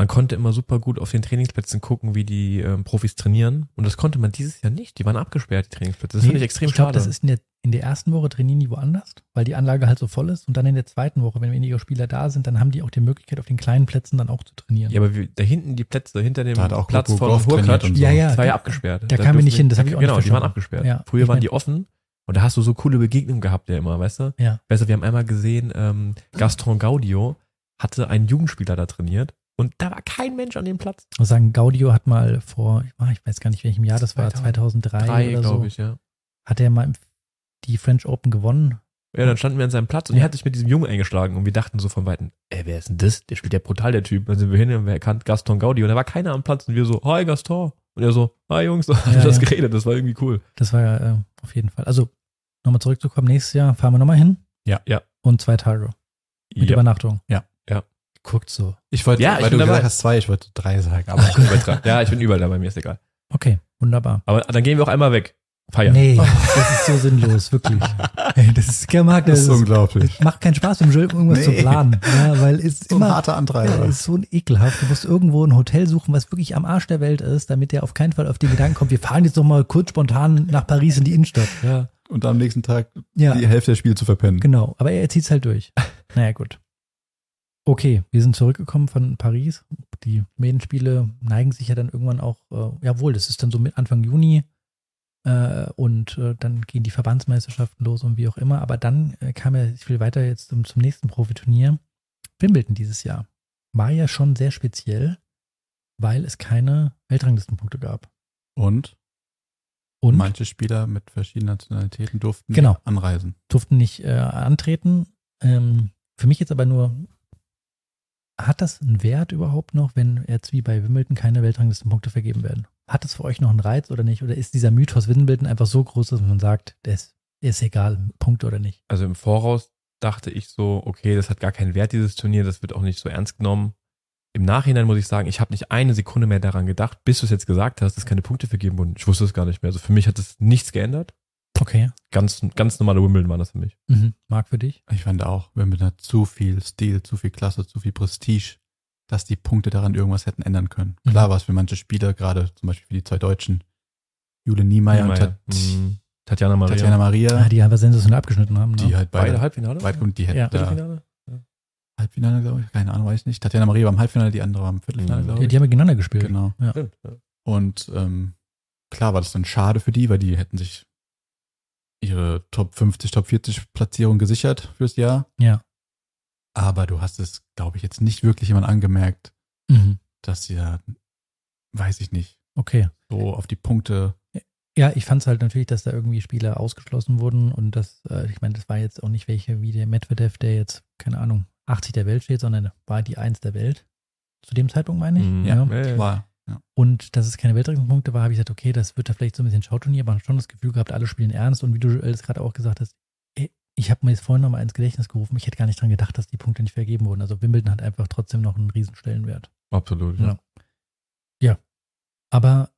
man konnte immer super gut auf den Trainingsplätzen gucken, wie die ähm, Profis trainieren. Und das konnte man dieses Jahr nicht. Die waren abgesperrt, die Trainingsplätze. Das Nee, finde ich extrem ich glaube, schade. das ist in der, in der ersten Woche trainieren die woanders, weil die Anlage halt so voll ist. Und dann in der zweiten Woche, wenn weniger Spieler da sind, dann haben die auch die Möglichkeit, auf den kleinen Plätzen dann auch zu trainieren. ja, aber wie, da hinten die Plätze, hinter dem Da hat auch Platz von Hurkacz, und so. Ja, ja. das war ja da- abgesperrt. da kamen wir nicht hin, das hab ich auch nicht Genau, die waren verstanden. abgesperrt. Ja, Früher ich waren mein- die offen und da hast du so coole Begegnungen gehabt ja immer, weißt du? Ja. Weißt du, wir haben einmal gesehen, ähm, Gaston Gaudio hatte einen Jugendspieler da trainiert und da war kein Mensch an dem Platz. Ich muss sagen, Gaudio hat mal vor, ich weiß gar nicht welchem Jahr das war, 2003 Drei, oder so, glaube ich, ja. hat er mal die French Open gewonnen. Ja, dann standen wir an seinem Platz und Ja. er hat sich mit diesem Jungen eingeschlagen und wir dachten so von Weitem, ey, wer ist denn das? Der spielt ja brutal, der Typ. Dann sind wir hin und wir erkannt Gaston Gaudi und da war keiner am Platz und wir so, hi Gaston. Und er so, hi Jungs, haben Ja, das ja. geredet, das war irgendwie cool. Das war ja äh, auf jeden Fall. Also, nochmal zurückzukommen, nächstes Jahr fahren wir nochmal hin. Ja. Ja. Und zwei Tage. Mit Ja. Übernachtung. Ja. Ja. Guckt so. Ich wollte, Ja, ich weil bin du gesagt hast zwei, ich wollte drei sagen, aber Übertrag. ja, ich bin überall dabei, mir ist egal. Okay, wunderbar. Aber dann gehen wir auch einmal weg. Feiern. Nee, das ist so sinnlos, wirklich. Ey, das ist kein Markt, das das, ist unglaublich. es macht keinen Spaß, im Jules irgendwas zu Nee. planen. Ja, weil es So ein immer harter ja, Antreiber. ist so ein ekelhaft. Du musst irgendwo ein Hotel suchen, was wirklich am Arsch der Welt ist, damit der auf keinen Fall auf den Gedanken kommt, wir fahren jetzt doch mal kurz spontan nach Paris in die Innenstadt. Ja. Und am nächsten Tag Ja, die Hälfte der Spiele zu verpennen. genau. Aber er zieht's halt durch. Naja, gut. Okay, wir sind zurückgekommen von Paris. Die Medenspiele neigen sich ja dann irgendwann auch, äh, jawohl, das ist dann so mit Anfang Juni und äh, dann gehen die Verbandsmeisterschaften los und wie auch immer. Aber dann äh, kam ja, ich will weiter jetzt zum, zum nächsten Profiturnier. Wimbledon dieses Jahr. War ja schon sehr speziell, weil es keine Weltranglistenpunkte gab. Und, Und manche Spieler mit verschiedenen Nationalitäten durften Genau. nicht anreisen. durften nicht äh, antreten. Ähm, für mich jetzt aber nur, hat das einen Wert überhaupt noch, wenn jetzt wie bei Wimbledon keine Weltranglistenpunkte vergeben werden? Hat das für euch noch einen Reiz oder nicht? Oder ist dieser Mythos Wimbledon einfach so groß, dass man sagt, der ist, der ist egal, Punkte oder nicht? Also im Voraus dachte ich so, okay, das hat gar keinen Wert, dieses Turnier, das wird auch nicht so ernst genommen. Im Nachhinein muss ich sagen, ich habe nicht eine Sekunde mehr daran gedacht, bis du es jetzt gesagt hast, dass keine Punkte vergeben wurden. Ich wusste es gar nicht mehr. Also für mich hat es nichts geändert. Okay. Ganz, ganz normale Wimbledon war das für mich. Mhm. Marc für dich? Ich fand auch, Wimbledon hat zu viel Stil, zu viel Klasse, zu viel Prestige, dass die Punkte daran irgendwas hätten ändern können. Mhm. Klar war es für manche Spieler, gerade zum Beispiel für die zwei Deutschen, Jule Niemeyer und Niemeyer, Tat mm, Tatjana Maria. Tatjana Maria, Ah, die einfach sensationell abgeschnitten haben. Ne? die halt Beide beide Halbfinale? weit kommen, die hätten Ja. da Viertelfinale? Halbfinale, glaube ich, keine Ahnung, weiß ich nicht. Tatjana Maria war im Halbfinale, die andere war im Viertelfinale, Mhm. glaube die, ich. die haben ja gegeneinander gespielt. Genau. Ja. Ja. Und ähm, klar war das dann schade für die, weil die hätten sich ihre Top 50, Top 40 Platzierung gesichert fürs Jahr. Ja. Aber du hast es, glaube ich, jetzt nicht wirklich jemand angemerkt, Mhm. dass sie da, weiß ich nicht, Okay. so auf die Punkte. Ja, ich fand es halt natürlich, dass da irgendwie Spieler ausgeschlossen wurden und das, äh, ich meine, das war jetzt auch nicht welche wie der Medvedev, der jetzt, keine Ahnung, 80 der Welt steht, sondern war die Eins der Welt. Zu dem Zeitpunkt meine ich. Mhm. Ja, Ja, ja. war. Ja. Und dass es keine Weltranglistenpunkte war, habe ich gesagt, okay, das wird da vielleicht so ein bisschen Schauturnier, aber schon das Gefühl gehabt, alle spielen ernst. Und wie du es gerade auch gesagt hast, ich habe mir jetzt vorhin nochmal ins Gedächtnis gerufen, ich hätte gar nicht dran gedacht, dass die Punkte nicht vergeben wurden. Also Wimbledon hat einfach trotzdem noch einen riesen Stellenwert. Absolut. Ja. Ja. Aber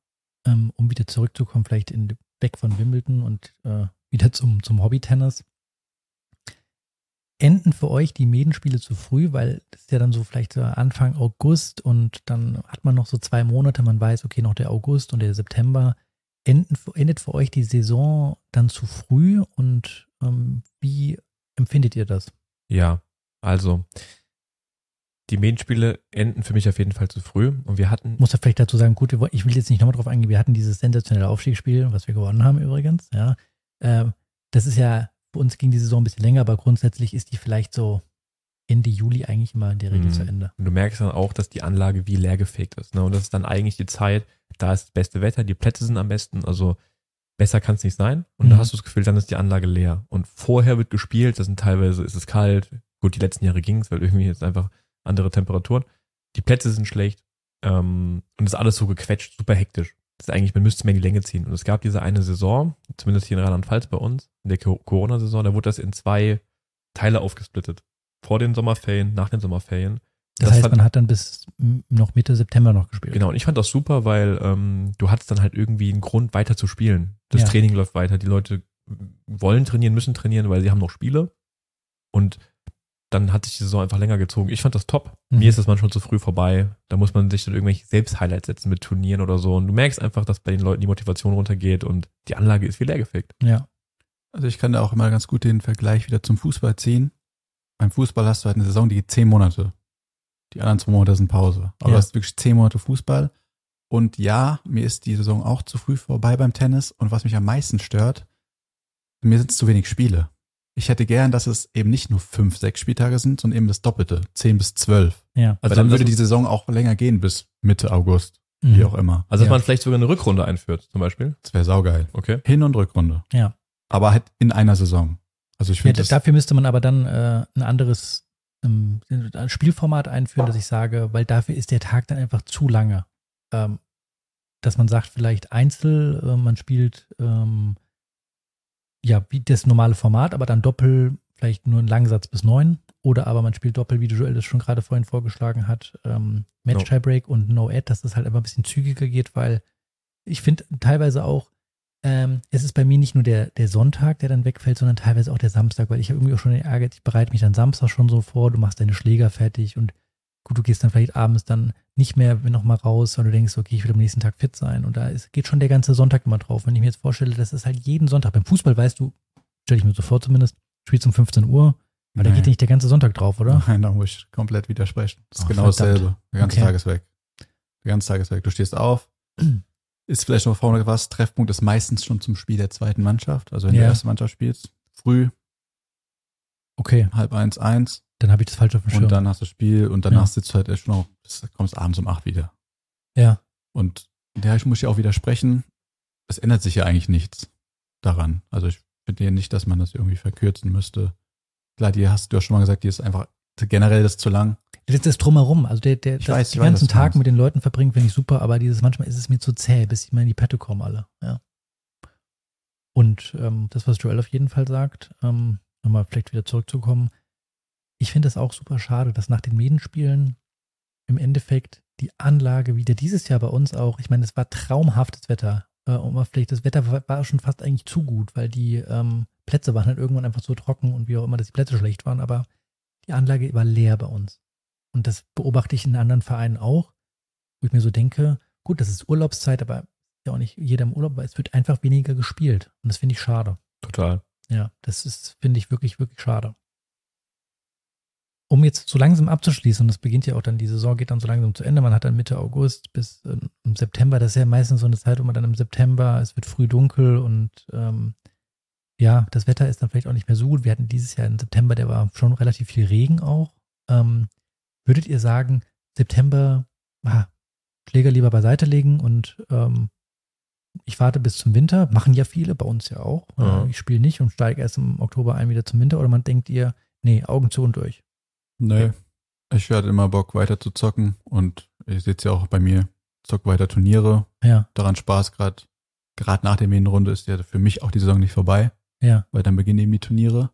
ähm, um wieder zurückzukommen, vielleicht in, weg von Wimbledon und äh, wieder zum, zum Hobby-Tennis. Enden für euch die Medenspiele zu früh, weil das ist ja dann so vielleicht Anfang August und dann hat man noch so zwei Monate, man weiß, okay, noch der August und der September. Endet für euch die Saison dann zu früh und ähm, wie empfindet ihr das? Ja, also die Medienspiele enden für mich auf jeden Fall zu früh und wir hatten muss ja vielleicht dazu sagen, gut, ich will jetzt nicht nochmal drauf eingehen, wir hatten dieses sensationelle Aufstiegsspiel, was wir gewonnen haben übrigens, ja. Ähm, das ist ja, für uns ging die Saison ein bisschen länger, aber grundsätzlich ist die vielleicht so Ende Juli eigentlich immer in der Regel Mhm. zu Ende. Und du merkst dann auch, dass die Anlage wie leer gefegt ist. Ne? Und das ist dann eigentlich die Zeit, da ist das beste Wetter, die Plätze sind am besten, also besser kann es nicht sein. Und da Mhm. hast du das Gefühl, dann ist die Anlage leer. Und vorher wird gespielt, das sind teilweise, ist es kalt. Gut, die letzten Jahre ging es, weil irgendwie jetzt einfach andere Temperaturen. Die Plätze sind schlecht ähm, und es ist alles so gequetscht, super hektisch. Das ist eigentlich, man müsste mehr in die Länge ziehen. Und es gab diese eine Saison, zumindest hier in Rheinland-Pfalz bei uns, in der Co- Corona-Saison, da wurde das in zwei Teile aufgesplittet. Vor den Sommerferien, nach den Sommerferien. Das, Das heißt, fand- man hat dann bis noch Mitte September noch gespielt. Genau, und ich fand das super, weil ähm, du hattest dann halt irgendwie einen Grund, weiter zu spielen. Das Ja. Training läuft weiter, die Leute wollen trainieren, müssen trainieren, weil sie haben noch Spiele. Und dann hat sich die Saison einfach länger gezogen. Ich fand das top. Mhm. Mir ist das manchmal zu früh vorbei. Da muss man sich dann irgendwelche Selbst-Highlights setzen mit Turnieren oder so. Und du merkst einfach, dass bei den Leuten die Motivation runtergeht und die Anlage ist wie leergefegt. Ja. Also ich kann da auch immer ganz gut den Vergleich wieder zum Fußball ziehen. Beim Fußball hast du halt eine Saison, die geht zehn Monate. Die anderen zwei Monate sind Pause. Aber Ja. du hast wirklich zehn Monate Fußball. Und ja, mir ist die Saison auch zu früh vorbei beim Tennis. Und was mich am meisten stört, mir sind es zu wenig Spiele. Ich hätte gern, dass es eben nicht nur fünf, sechs Spieltage sind, sondern eben das Doppelte, zehn bis zwölf. Ja. Weil dann würde die Saison auch länger gehen bis Mitte August, Mhm. wie auch immer. Also dass Ja. man vielleicht sogar eine Rückrunde einführt, zum Beispiel. Das wäre saugeil. Okay. Hin- und Rückrunde. Ja. Aber halt in einer Saison. Also ich Ja, finde das dafür müsste man aber dann äh, ein anderes ähm, ein Spielformat einführen, dass ich sage, weil dafür ist der Tag dann einfach zu lange. Ähm, dass man sagt, vielleicht Einzel, äh, man spielt ähm, ja wie das normale Format, aber dann Doppel, vielleicht nur ein Langsatz bis neun. Oder aber man spielt Doppel, wie du Joel das schon gerade vorhin vorgeschlagen hat, ähm, Match No. Tiebreak und No Ad, dass das halt einfach ein bisschen zügiger geht, weil ich finde teilweise auch, ähm, es ist bei mir nicht nur der, der Sonntag, der dann wegfällt, sondern teilweise auch der Samstag, weil ich habe irgendwie auch schon den Ärger, ich bereite mich dann Samstag schon so vor, du machst deine Schläger fertig und gut, du gehst dann vielleicht abends dann nicht mehr nochmal raus, sondern du denkst, okay, ich will am nächsten Tag fit sein und da ist, geht schon der ganze Sonntag immer drauf. Wenn ich mir jetzt vorstelle, das ist halt jeden Sonntag, beim Fußball weißt du, stelle ich mir so vor zumindest, spielst um 15 Uhr, aber da geht nicht der ganze Sonntag drauf, oder? Nein, da muss ich komplett widersprechen. Das ist Oh, genau verdammt. dasselbe. Der ganze Okay. Tag ist weg. Der ganze Tag ist weg. Du stehst auf, ist vielleicht noch vorne was, Treffpunkt ist meistens schon zum Spiel der zweiten Mannschaft. Also wenn du Ja. die erste Mannschaft spielst, früh, Okay, halb eins, eins dann habe ich das falsch auf dem Schirm. und dann hast du Spiel und danach Ja. sitzt du halt echt noch, kommst abends um acht wieder. ja, Und ja, ich muss ja auch widersprechen, es ändert sich ja eigentlich nichts daran. Also ich finde ja nicht, dass man das irgendwie verkürzen müsste. Klar, die hast du ja schon mal gesagt, die ist einfach generell das zu lang. Das ist das drumherum. Also der, der Ich das, weiß, den weiß, ganzen du Tag mit den Leuten verbringen, finde ich super, aber dieses manchmal ist es mir zu zäh, bis ich mal in die Pette komme alle. Ja. Und ähm, das, was Joel auf jeden Fall sagt, ähm, nochmal vielleicht wieder zurückzukommen, ich finde es auch super schade, dass nach den Medenspielen im Endeffekt die Anlage wieder dieses Jahr bei uns auch, ich meine, es war traumhaftes Wetter. Äh, und mal vielleicht das Wetter war, war schon fast eigentlich zu gut, weil die ähm, Plätze waren halt irgendwann einfach so trocken und wie auch immer, dass die Plätze schlecht waren, aber die Anlage war leer bei uns. Und das beobachte ich in anderen Vereinen auch, wo ich mir so denke, gut, das ist Urlaubszeit, aber ja auch nicht jeder im Urlaub, aber es wird einfach weniger gespielt. Und das finde ich schade. Total. Ja, das ist, finde ich wirklich, wirklich schade. Um jetzt so langsam abzuschließen, und das beginnt ja auch dann, die Saison geht dann so langsam zu Ende, man hat dann Mitte August bis äh, im September, das ist ja meistens so eine Zeit, wo man dann im September, es wird früh dunkel und ähm, ja, das Wetter ist dann vielleicht auch nicht mehr so gut. Wir hatten dieses Jahr im September, der war schon relativ viel Regen auch. Ähm, würdet ihr sagen, September, ah, Schläger lieber beiseite legen und ähm, ich warte bis zum Winter, machen ja viele, bei uns ja auch. Ja. Äh, Ich spiele nicht und steige erst im Oktober ein wieder zum Winter oder man denkt ihr, nee, Augen zu und durch. Nee. Ich hatte immer Bock, weiter zu zocken und ich sehe es ja auch bei mir, zock weiter Turniere, Ja, daran Spaß gerade. Gerade nach der Medienrunde ist ja für mich auch die Saison nicht vorbei, ja, weil dann beginnen eben die Turniere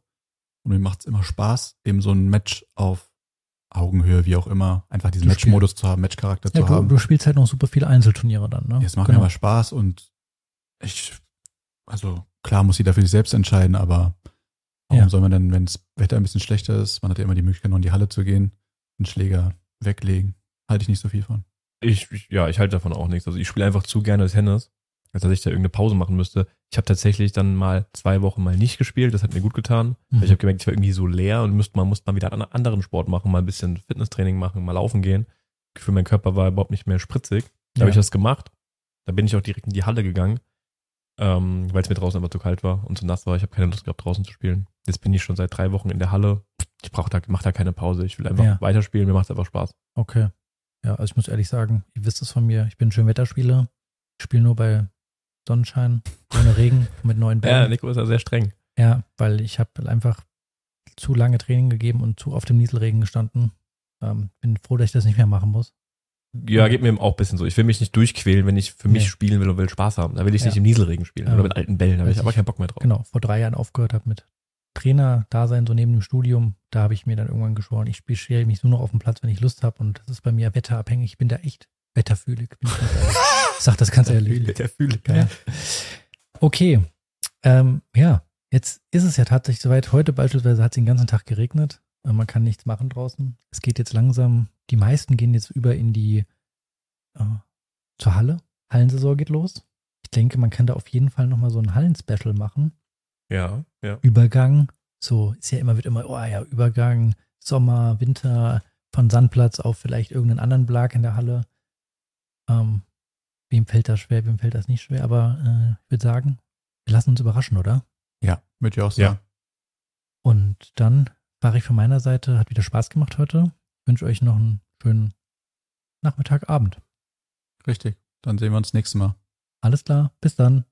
und mir macht es immer Spaß, eben so ein Match auf Augenhöhe, wie auch immer, einfach diesen Du Matchmodus zu haben, Matchcharakter ja zu du, haben. du spielst halt noch super viele Einzelturniere dann, ne? Es macht Genau. mir aber Spaß und ich, also klar muss jeder für sich selbst entscheiden, aber warum Ja. soll man denn, wenn das Wetter ein bisschen schlechter ist, man hat ja immer die Möglichkeit, noch in die Halle zu gehen, einen Schläger weglegen. Halte ich nicht so viel von. Ich, ich, ja, ich halte davon auch nichts. Also ich spiele einfach zu gerne Tennis, als dass ich da irgendeine Pause machen müsste. Ich habe tatsächlich dann mal zwei Wochen mal nicht gespielt. Das hat mir gut getan. Mhm. Ich habe gemerkt, ich war irgendwie so leer und müsste man musste mal wieder einen anderen Sport machen, mal ein bisschen Fitnesstraining machen, mal laufen gehen. Ich Gefühl, mein Körper war überhaupt nicht mehr spritzig. Da habe Ja. ich das gemacht. Da bin ich auch direkt in die Halle gegangen, ähm, weil es mir draußen einfach zu kalt war und zu nass war. Ich habe keine Lust gehabt, draußen zu spielen. Jetzt bin ich schon seit drei Wochen in der Halle. Ich brauche da, mach da keine Pause. Ich will einfach Ja. weiterspielen. Mir macht es einfach Spaß. Okay. Ja, also ich muss ehrlich sagen, ihr wisst es von mir, ich bin ein Schönwetterspieler. Ich spiele nur bei Sonnenschein, ohne Regen, mit neuen Ja, Bällen. Nico ist ja sehr streng. Ja, weil ich habe einfach zu lange Training gegeben und zu oft im Nieselregen gestanden. Ähm, bin froh, dass ich das nicht mehr machen muss. Ja, geht mir auch ein bisschen so. Ich will mich nicht durchquälen, wenn ich für mich Nee. spielen will und will Spaß haben. Da will ich Ja. nicht im Nieselregen spielen Ja. oder mit alten Bällen. Da habe ich aber keinen Bock mehr drauf. Genau, vor drei Jahren aufgehört habe mit Trainer-Dasein, so neben dem Studium. Da habe ich mir dann irgendwann geschworen, ich spiele mich nur noch auf dem Platz, wenn ich Lust habe. Und das ist bei mir wetterabhängig. Ich bin da echt wetterfühlig. Bin sag das ganz ehrlich. Der fühle Ja. Okay. Ähm, ja, jetzt ist es ja tatsächlich soweit. Heute beispielsweise hat es den ganzen Tag geregnet. Äh, Man kann nichts machen draußen. Es geht jetzt langsam, die meisten gehen jetzt über in die äh, zur Halle. Hallensaison geht los. Ich denke, man kann da auf jeden Fall nochmal so ein Hallenspecial machen. Ja, ja. Übergang, so ist ja immer, wird immer, oh ja, Übergang, Sommer, Winter, von Sandplatz auf vielleicht irgendeinen anderen Blag in der Halle. Ähm, wem fällt das schwer, wem fällt das nicht schwer, aber äh, ich würde sagen, wir lassen uns überraschen, oder? Ja, würde ich auch sagen. Und dann war ich von meiner Seite, hat wieder Spaß gemacht heute. Ich wünsche euch noch einen schönen Nachmittag, Abend. Richtig. Dann sehen wir uns nächstes Mal. Alles klar, bis dann.